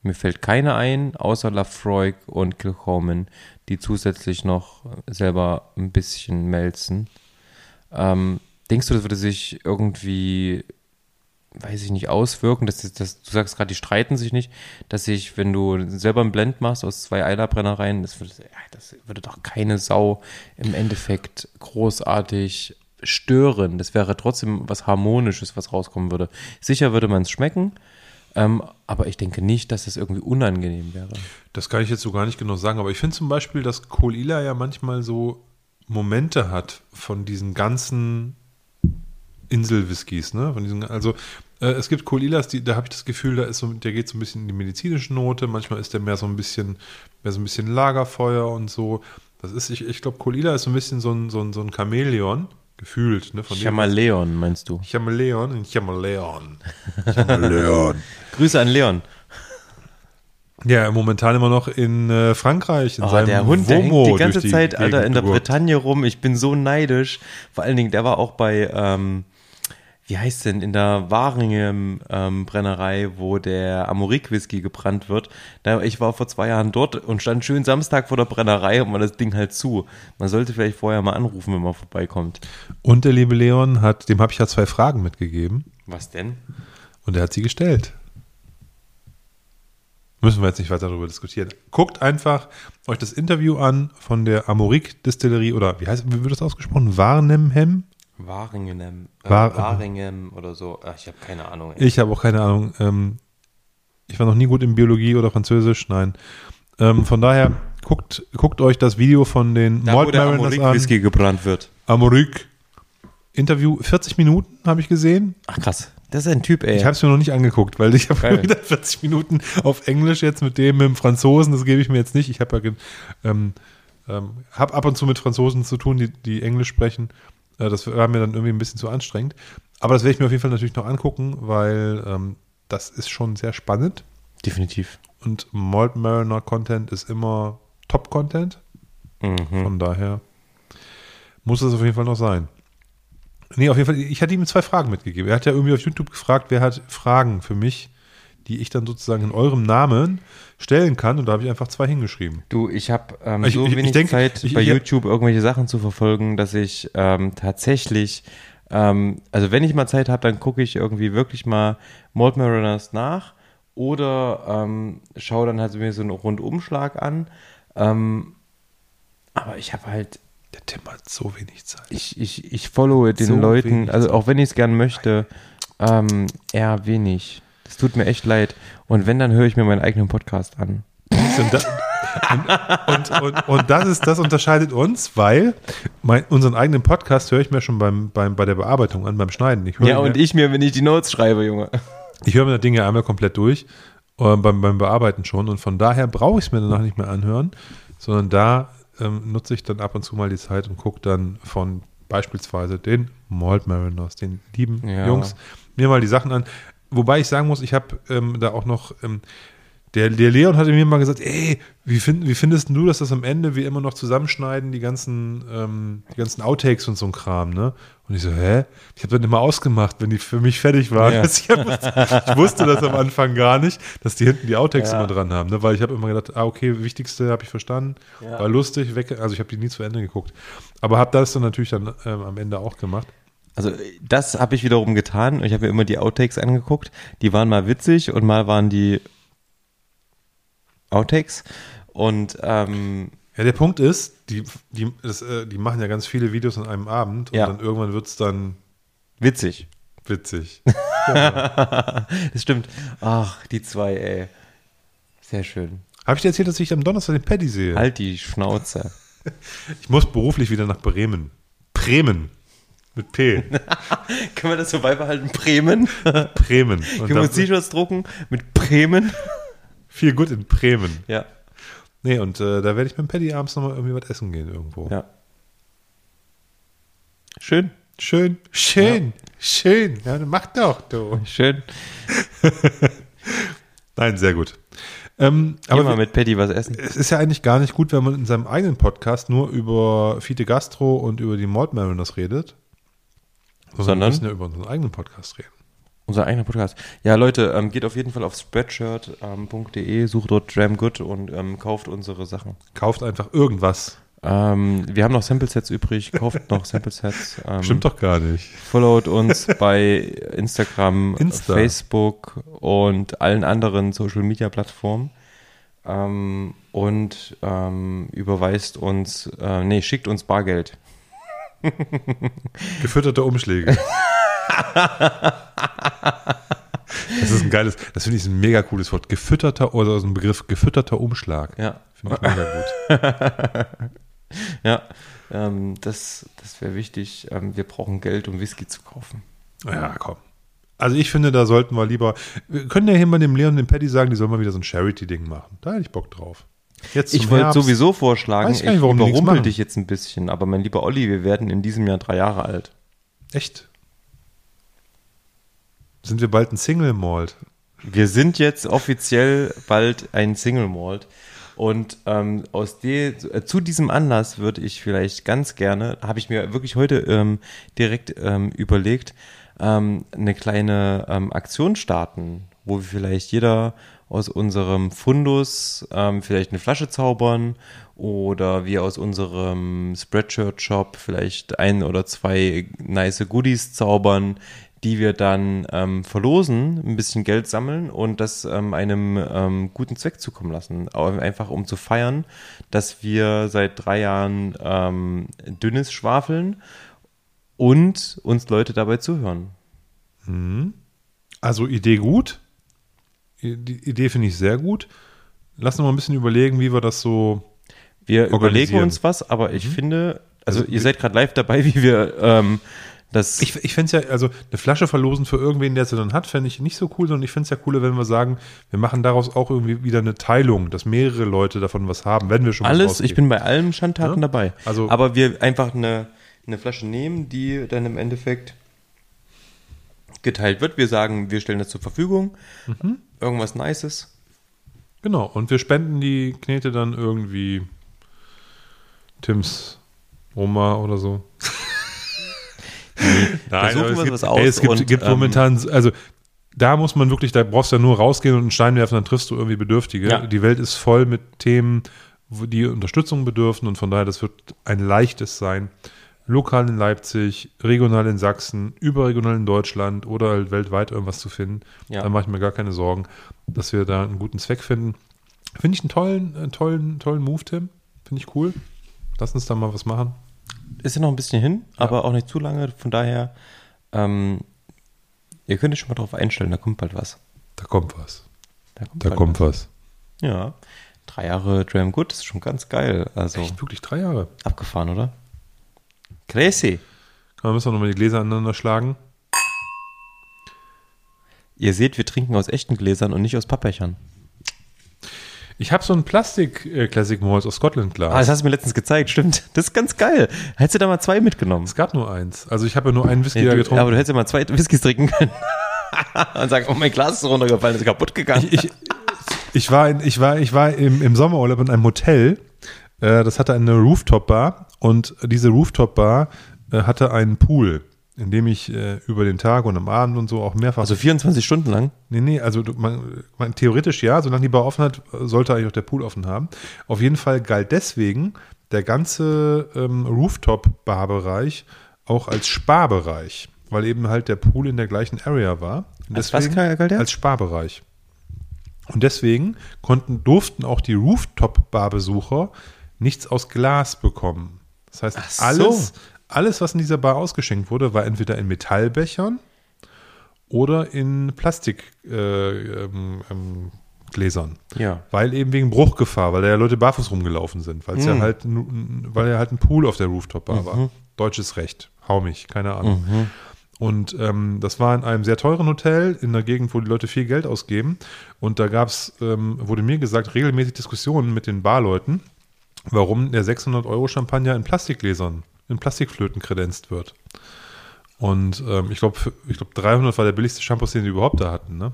mir fällt keine ein, außer Lafroig und Kilchoman, die zusätzlich noch selber ein bisschen melzen. Ähm, denkst du, das würde sich irgendwie weiß ich nicht, auswirken, dass, das- dass du sagst gerade, die streiten sich nicht, dass sich, wenn du selber einen Blend machst aus zwei Eilerbrennereien, das würde, das würde doch keine Sau im Endeffekt großartig stören. Das wäre trotzdem was Harmonisches, was rauskommen würde. Sicher würde man es schmecken, ähm, aber ich denke nicht, dass es irgendwie unangenehm wäre. Das kann ich jetzt so gar nicht genau sagen, aber ich finde zum Beispiel, dass Kohl-Ila ja manchmal so Momente hat von diesen ganzen Insel-Whiskys, ne? Von diesen, also Äh, es gibt Kolilas, die, da habe ich das Gefühl, da ist so, der geht so ein bisschen in die medizinische Note. Manchmal ist der mehr so ein bisschen, mehr so ein bisschen Lagerfeuer und so. Das ist, ich, ich glaube, Kolila ist so ein bisschen so ein, so ein, so ein Chamäleon, gefühlt. Ne, von Chamaleon, meinst du? Chameleon, ein Chameleon. Chameleon. Grüße an Leon. Ja, momentan immer noch in äh, Frankreich. In Oh, seinem der Hund, der hängt die ganze durch Zeit, Alter, Gegend in der. Bretagne rum. Ich bin so neidisch. Vor allen Dingen, der war auch bei, ähm, wie heißt denn, in der Waringen ähm, Brennerei, wo der Amorik Whisky gebrannt wird. Da, ich war vor zwei Jahren dort und stand schön Samstag vor der Brennerei und war das Ding halt zu. Man sollte vielleicht vorher mal anrufen, wenn man vorbeikommt. Und der liebe Leon hat, dem habe ich ja zwei Fragen mitgegeben Was denn? und er hat sie gestellt. Müssen wir jetzt nicht weiter darüber diskutieren. Guckt einfach euch das Interview an von der Amorik Distillerie oder wie heißt, wie wird das ausgesprochen? Warnemhem? Waringen, äh, War- Waringen oder so. Ach, ich habe keine Ahnung. Ey. Ich habe auch keine Ahnung. Ähm, ich war noch nie gut in Biologie oder Französisch, nein. Ähm, von daher guckt, guckt euch das Video von den da, Malt Mariners an. Whisky gebrannt wird. Amorik. Interview 40 Minuten habe ich gesehen. Ach krass. Das ist ein Typ, ey. Ich habe es mir noch nicht angeguckt, weil ich habe wieder 40 Minuten auf Englisch jetzt mit dem, mit dem Franzosen, das gebe ich mir jetzt nicht. Ich habe ja, ähm, ähm, hab ab und zu mit Franzosen zu tun, die, die Englisch sprechen. Äh, das war mir dann irgendwie ein bisschen zu anstrengend. Aber das werde ich mir auf jeden Fall natürlich noch angucken, weil ähm, das ist schon sehr spannend. Definitiv. Und Malt Mariner Content ist immer Top-Content. Mhm. Von daher muss es auf jeden Fall noch sein. Nee, auf jeden Fall, ich hatte ihm zwei Fragen mitgegeben. Er hat ja irgendwie auf YouTube gefragt, wer hat Fragen für mich, die ich dann sozusagen in eurem Namen stellen kann. Und da habe ich einfach zwei hingeschrieben. Du, ich habe ähm, Ich- so ich- ich wenig denke, Zeit, ich- bei ich- YouTube irgendwelche Sachen zu verfolgen, dass ich ähm, tatsächlich, ähm, also wenn ich mal Zeit habe, dann gucke ich irgendwie wirklich mal Malt Mariners nach oder ähm, schaue dann halt mir so einen Rundumschlag an. Ähm, aber ich habe halt, Der Tim hat so wenig Zeit. ich, ich, ich followe den So Leuten, also auch wenn ich es gern möchte, ähm, eher wenig. Das tut mir echt leid. Und wenn, dann höre ich mir meinen eigenen Podcast an. Und, da, und, und, und, und das ist, das unterscheidet uns, weil mein, unseren eigenen Podcast höre ich mir schon beim, beim, bei der Bearbeitung an, beim Schneiden. Ja, mir, und ich mir, wenn ich die Notes schreibe, Junge. Ich höre mir das Ding ja einmal komplett durch, äh, beim, beim Bearbeiten schon. Und von daher brauche ich es mir danach nicht mehr anhören, sondern da ähm, nutze ich dann ab und zu mal die Zeit und gucke dann von beispielsweise den Malt Mariners, den lieben Ja. Jungs, mir mal die Sachen an. Wobei ich sagen muss, ich habe ähm, da auch noch, ähm, der, der Leon hatte mir mal gesagt, ey, wie, find, wie findest du, dass das am Ende wir immer noch zusammenschneiden, die ganzen, ähm, die ganzen Outtakes und so ein Kram, ne? Und ich so, hä? Ich habe dann immer ausgemacht, wenn die für mich fertig waren. Ja. Ich, hab, ich wusste das am Anfang gar nicht, dass die hinten die Outtakes Ja. immer dran haben, ne? Weil ich habe immer gedacht, ah, okay, wichtigste habe ich verstanden, Ja. war lustig, weg, also ich habe die nie zu Ende geguckt. Aber habe das dann natürlich dann ähm, am Ende auch gemacht. Also das habe ich wiederum getan. Ich habe mir immer die Outtakes angeguckt. Die waren mal witzig und mal waren die Outtakes. Und ähm, Ja, der Punkt ist, die, die, das, äh, die machen ja ganz viele Videos an einem Abend und Ja. dann irgendwann wird es dann witzig. witzig. das stimmt. Ach, die zwei, ey. Sehr schön. Habe ich dir erzählt, dass ich am Donnerstag den Paddy sehe? Halt die Schnauze. Ich muss beruflich wieder nach Bremen. Bremen. Mit P. Können wir das so beibehalten? Bremen? Bremen. Und Können wir uns T-Shirts drucken mit Bremen? viel gut in Bremen. Ja. Nee, und äh, da werde ich mit dem Paddy abends nochmal irgendwie was essen gehen irgendwo. Ja. Schön. Schön, schön, schön. Ja, mach doch, du. Schön. Nein, sehr gut. Ähm, Aber aber mal mit Patty was essen. es ist ja eigentlich gar nicht gut, wenn man in seinem eigenen Podcast nur über Fite Gastro und über die Malt Mariners redet. Sondern? wir müssen ja über unseren eigenen Podcast reden. Unser eigener Podcast. Ja, Leute, ähm, geht auf jeden Fall auf spreadshirt.de, sucht dort Dram Good und ähm, kauft unsere Sachen. Kauft einfach irgendwas. Ähm, wir haben noch Sample-Sets übrig, kauft noch Sample-Sets. Ähm, Stimmt doch gar nicht. Followt uns bei Instagram, Insta. Facebook und allen anderen Social-Media-Plattformen. Ähm, und ähm, überweist uns, äh, nee, schickt uns Bargeld. Gefütterte Umschläge. Das ist ein geiles, das finde ich ein mega cooles Wort. Gefütterter oder so ein Begriff, gefütterter Umschlag. Ja, Finde ich mega gut. ja. Ähm, das das wäre wichtig. Ähm, wir brauchen Geld, um Whisky zu kaufen. Ja, komm. Also ich finde, da sollten wir lieber, wir können ja hier mal dem Leon und dem Paddy sagen, die sollen mal wieder so ein Charity-Ding machen. Da hätte ich Bock drauf. Jetzt Ich wollte sowieso vorschlagen, Weiß ich nicht, warum überrumpel dich jetzt ein bisschen, aber mein lieber Olli, wir werden in diesem Jahr drei Jahre alt. Echt? Sind wir bald ein Single-Malt? Wir sind jetzt offiziell bald ein Single Malt. Und ähm, aus de, äh, zu diesem Anlass würde ich vielleicht ganz gerne, habe ich mir wirklich heute ähm, direkt ähm, überlegt, ähm, eine kleine ähm, Aktion starten, wo wir vielleicht jeder aus unserem Fundus ähm, vielleicht eine Flasche zaubern oder wir aus unserem Spreadshirt-Shop vielleicht ein oder zwei nice Goodies zaubern, die wir dann ähm, verlosen, ein bisschen Geld sammeln und das ähm, einem ähm, guten Zweck zukommen lassen. Einfach um zu feiern, dass wir seit drei Jahren ähm, dünnes schwafeln und uns Leute dabei zuhören. Also Idee gut. Die Idee finde ich sehr gut. Lass uns mal ein bisschen überlegen, wie wir das so. Wir überlegen uns was, aber ich finde, also ihr seid gerade live dabei, wie wir ähm, das. Ich, ich fände es ja, also eine Flasche verlosen für irgendwen, der sie dann hat, fände ich nicht so cool, sondern ich finde es ja cooler, wenn wir sagen, wir machen daraus auch irgendwie wieder eine Teilung, dass mehrere Leute davon was haben, wenn wir schon was alles, ich bin bei allen Schandtaten Ja? dabei. Also- aber wir einfach eine, eine Flasche nehmen, die dann im Endeffekt geteilt wird. Wir sagen, wir stellen das zur Verfügung. Mhm. Irgendwas Nices. Genau, und wir spenden die Knete dann irgendwie Tims Oma oder so. Nein, suchen wir es was gibt, aus ey, es gibt, und, gibt ähm, momentan, also da muss man wirklich, da brauchst du ja nur rausgehen und einen Stein werfen, dann triffst du irgendwie Bedürftige. Ja. Die Welt ist voll mit Themen, die Unterstützung bedürfen und von daher, das wird ein leichtes sein. Lokal in Leipzig, regional in Sachsen, überregional in Deutschland oder halt weltweit irgendwas zu finden. Ja. Da mache ich mir gar keine Sorgen, dass wir da einen guten Zweck finden. Finde ich einen tollen, einen tollen, tollen Move, Tim. Finde ich cool. Lass uns da mal was machen. Ist ja noch ein bisschen hin, aber auch nicht zu lange. Von daher, ähm, ihr könnt euch schon mal drauf einstellen, da kommt bald was. Da kommt was. Da kommt, Da kommt was. was. Ja. Drei Jahre Dram Good ist schon ganz geil. Also Echt wirklich drei Jahre. abgefahren, oder? Crazy. Da müssen wir nochmal die Gläser aneinander schlagen. Ihr seht, wir trinken aus echten Gläsern und nicht aus Pappbechern. Ich habe so ein Plastik äh, aus Scotland Glas. Ah, das hast du mir letztens gezeigt, stimmt. Das ist ganz geil. Hättest du da mal zwei mitgenommen? es gab nur eins. Also ich habe ja nur einen Whisky da du, getrunken. aber du hättest ja mal zwei Whiskys trinken können. und sagen, oh, mein Glas ist runtergefallen, ist kaputt gegangen. ich, ich war, in, ich war, ich war im, im Sommerurlaub in einem Hotel. Äh, das hatte eine Rooftop-Bar und diese Rooftop-Bar äh, hatte einen Pool, in dem ich äh, über den Tag und am Abend und so auch mehrfach. also 24 Stunden lang? nee, nee, also man, man, theoretisch ja, solange die Bar offen hat, sollte eigentlich auch der Pool offen haben. Auf jeden Fall galt deswegen der ganze ähm, Rooftop-Bar-Bereich auch als Sparbereich, weil eben halt der Pool in der gleichen Area war. Als was galt der? Als Sparbereich. Und deswegen konnten, durften auch die Rooftop-Bar-Besucher nichts aus Glas bekommen. Das heißt, so. alles, alles, was in dieser Bar ausgeschenkt wurde, war entweder in Metallbechern oder in Plastikgläsern. Äh, ähm, ähm. Ja. Weil eben wegen Bruchgefahr, weil da ja Leute barfuß rumgelaufen sind, weil es Hm. ja halt, weil ja halt ein Pool auf der Rooftop-Bar Mhm. war. Deutsches Recht. Hau mich, keine Ahnung. Und ähm, das war in einem sehr teuren Hotel, in einer Gegend, wo die Leute viel Geld ausgeben. Und da gab's, ähm, wurde mir gesagt, regelmäßig Diskussionen mit den Barleuten, warum der 600 Euro Champagner in Plastikgläsern, in Plastikflöten kredenzt wird. Und ähm, ich glaube, ich glaube 300 war der billigste Shampoo, den die überhaupt da hatten. Ne?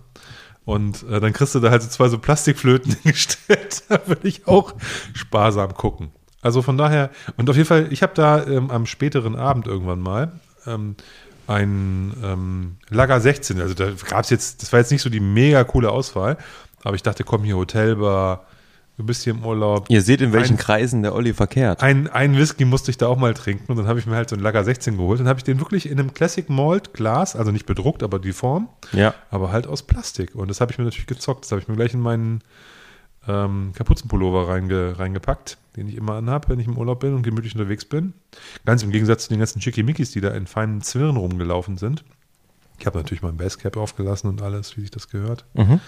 Und äh, dann kriegst du da halt so zwei so Plastikflöten hingestellt. da würde ich auch sparsam gucken. Also von daher, und auf jeden Fall, ich habe da ähm, am späteren Abend irgendwann mal ähm, ein ähm, Lager 16. Also da gab es jetzt, das war jetzt nicht so die mega coole Auswahl, aber ich dachte, komm hier Hotelbar, du bist hier im Urlaub. Ihr seht, in welchen Ein- Kreisen der Olli verkehrt. ein, ein Whisky musste ich da auch mal trinken und dann habe ich mir halt so ein Lager 16 geholt. Dann habe ich den wirklich in einem Classic Malt Glas, also nicht bedruckt, aber die Form, Ja. aber halt aus Plastik. Und das habe ich mir natürlich gezockt. Das habe ich mir gleich in meinen ähm, Kapuzenpullover reinge, reingepackt, den ich immer anhabe, wenn ich im Urlaub bin und gemütlich unterwegs bin. Ganz im Gegensatz zu den ganzen Schickimickis, die da in feinen Zwirren rumgelaufen sind. Ich habe natürlich mein Basecap aufgelassen und alles, wie sich das gehört. Mhm.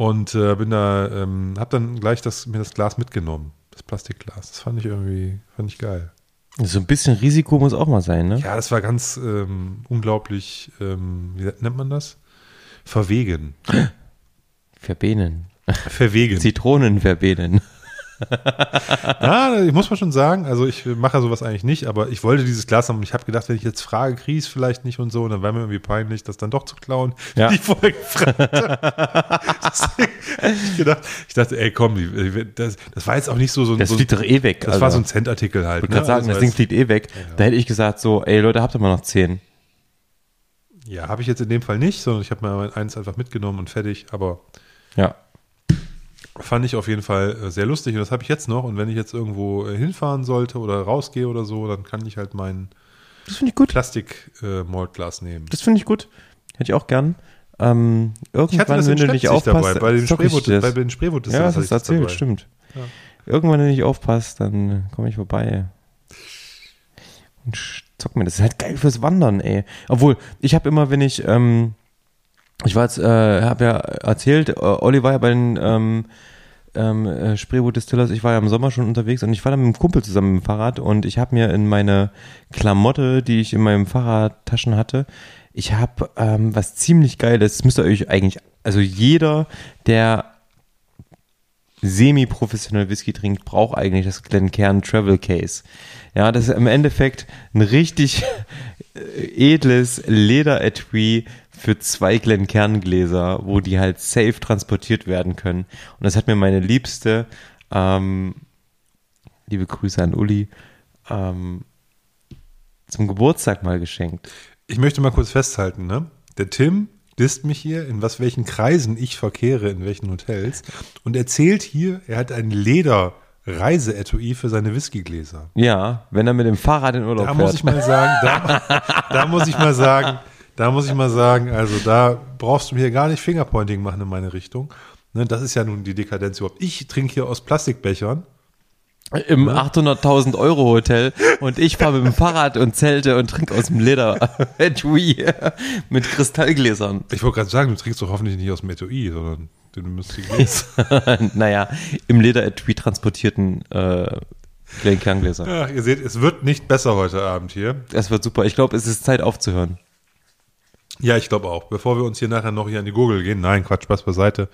Und äh, bin da, ähm, habe dann gleich das, mir das Glas mitgenommen, das Plastikglas. Das fand ich irgendwie, fand ich geil. So ein bisschen Risiko muss auch mal sein, ne? Ja, das war ganz ähm, unglaublich, ähm, wie nennt man das? verwegen. Verbenen. Verwegen. Zitronenverbenen. Ja, ich muss mal schon sagen, also ich mache sowas eigentlich nicht, aber ich wollte dieses Glas haben und ich habe gedacht, wenn ich jetzt frage, kriege ich es vielleicht nicht und so, und dann war mir irgendwie peinlich, das dann doch zu klauen, Ja. die ich vorher gefragt ich gedacht, ich dachte, ey, komm, das, das war jetzt auch nicht so, so ein, Das so, fliegt doch eh weg. das war so ein Centartikel halt. Ich wollte gerade sagen, Also das Ding fliegt eh weg. Da hätte ich gesagt so, ey Leute, habt ihr mal noch zehn? Ja, habe ich jetzt in dem Fall nicht, sondern ich habe mir eins einfach mitgenommen und fertig, aber Ja. Fand ich auf jeden Fall äh, sehr lustig und das habe ich jetzt noch und wenn ich jetzt irgendwo äh, hinfahren sollte oder rausgehe oder so, dann kann ich halt mein Das finde ich gut. Plastik-Maltglas nehmen. Das finde ich gut. Hätte ich auch gern. Ähm, Ich hatte irgendwann, das wenn du nicht aufpasst, dabei, bei den Spreewut- das. bei den Spreewut- Ja, das du erzählt, dabei. stimmt. Ja. Irgendwann, wenn du nicht aufpasst, dann komme ich vorbei. Und zock mir. Das ist halt geil fürs Wandern, ey. Obwohl, ich habe immer, wenn ich, ähm, ich war jetzt, äh, habe ja erzählt, äh, Olli war ja bei den ähm, ähm, äh, Spreewood Distillers, ich war ja im Sommer schon unterwegs und ich war dann mit einem Kumpel zusammen dem Fahrrad und ich habe mir in meine Klamotte, die ich in meinem Fahrradtaschen hatte, ich habe ähm, was ziemlich geiles, das müsst ihr euch eigentlich, also jeder, der semi-professionell Whisky trinkt, braucht eigentlich das Glencairn Travel Case. Ja, das ist im Endeffekt ein richtig edles Lederetui für zwei Glencairn-Gläser, wo die halt safe transportiert werden können. Und das hat mir meine Liebste, ähm, liebe Grüße an Uli, ähm, zum Geburtstag mal geschenkt. Ich möchte mal kurz festhalten, ne? Der Tim disst mich hier, in was welchen Kreisen ich verkehre, in welchen Hotels und erzählt hier, er hat ein Leder Reiseetui für seine Whiskygläser. Ja, wenn er mit dem Fahrrad in Urlaub Da fährt. muss ich mal sagen, da, da muss ich mal sagen, da muss ich mal sagen, also da brauchst du mir gar nicht Fingerpointing machen in meine Richtung. Ne, das ist ja nun die Dekadenz überhaupt. Ich trinke hier aus Plastikbechern. Im 800.000 Euro Hotel und ich fahre mit dem Fahrrad und zelte und trinke aus dem Leder Etui mit Kristallgläsern. Ich wollte gerade sagen, du trinkst doch hoffentlich nicht aus dem Etui, sondern die Gläser. naja, im Leder Etui transportierten äh, Gläsern. Ja, ihr seht, es wird nicht besser heute Abend hier. Das wird super. Ich glaube, es ist Zeit aufzuhören. Ja, ich glaube auch. Bevor wir uns hier nachher noch hier an die Gurgel gehen. Nein, Quatsch, Spaß beiseite.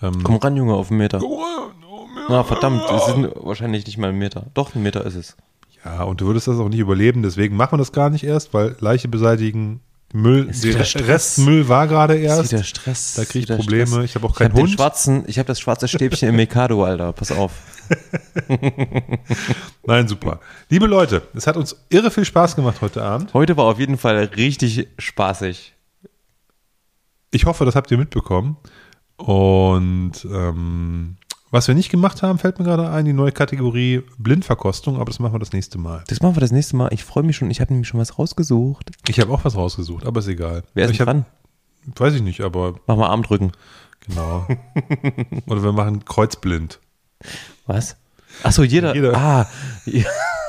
Komm ran, Junge, auf einen Meter. Oh, Na, verdammt, es sind wahrscheinlich nicht mal ein Meter. Doch, ein Meter ist es. Ja, und du würdest das auch nicht überleben, deswegen machen wir das gar nicht erst, weil Leiche beseitigen, Müll, Ist der Stress. Restmüll war gerade Ist erst. wieder Stress. Da krieg ich Probleme. Stress. Ich habe auch Ich keinen hab den Hund. schwarzen, ich habe das schwarze Stäbchen im Mikado, Alter. Pass auf. Nein, super. Liebe Leute, es hat uns irre viel Spaß gemacht heute Abend. Heute war auf jeden Fall richtig spaßig. Ich hoffe, das habt ihr mitbekommen. Und ähm, was wir nicht gemacht haben, fällt mir gerade ein, die neue Kategorie Blindverkostung, aber das machen wir das nächste Mal. Das machen wir das nächste Mal. Ich freue mich schon. Ich habe nämlich schon was rausgesucht. Ich habe auch was rausgesucht, aber ist egal. Wer ist ich dran? Weiß ich nicht, aber Mach mal Armdrücken. genau. Oder wir machen kreuzblind. Was? Ach so, jeder. Jeder. Ah,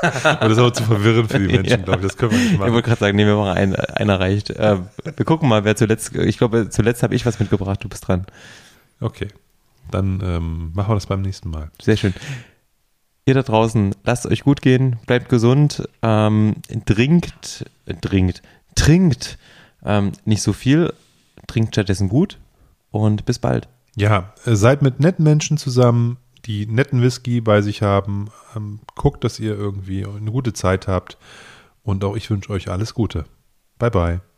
Aber das ist aber zu verwirrend für die Menschen, Ja. glaube ich. Das können wir nicht ich machen. wollte gerade sagen, nee, wir machen einen. Einer reicht. Äh, wir gucken mal, wer zuletzt. Ich glaube, zuletzt habe ich was mitgebracht. Du bist dran. Okay. Dann ähm, machen wir das beim nächsten Mal. Sehr schön. Ihr da draußen, lasst euch gut gehen, bleibt gesund, ähm, trinkt, trinkt, trinkt ähm, nicht so viel, trinkt stattdessen gut und bis bald. Ja, äh, seid mit netten Menschen zusammen, die netten Whisky bei sich haben. Ähm, guckt, dass ihr irgendwie eine gute Zeit habt. Und auch ich wünsche euch alles Gute. Bye, bye.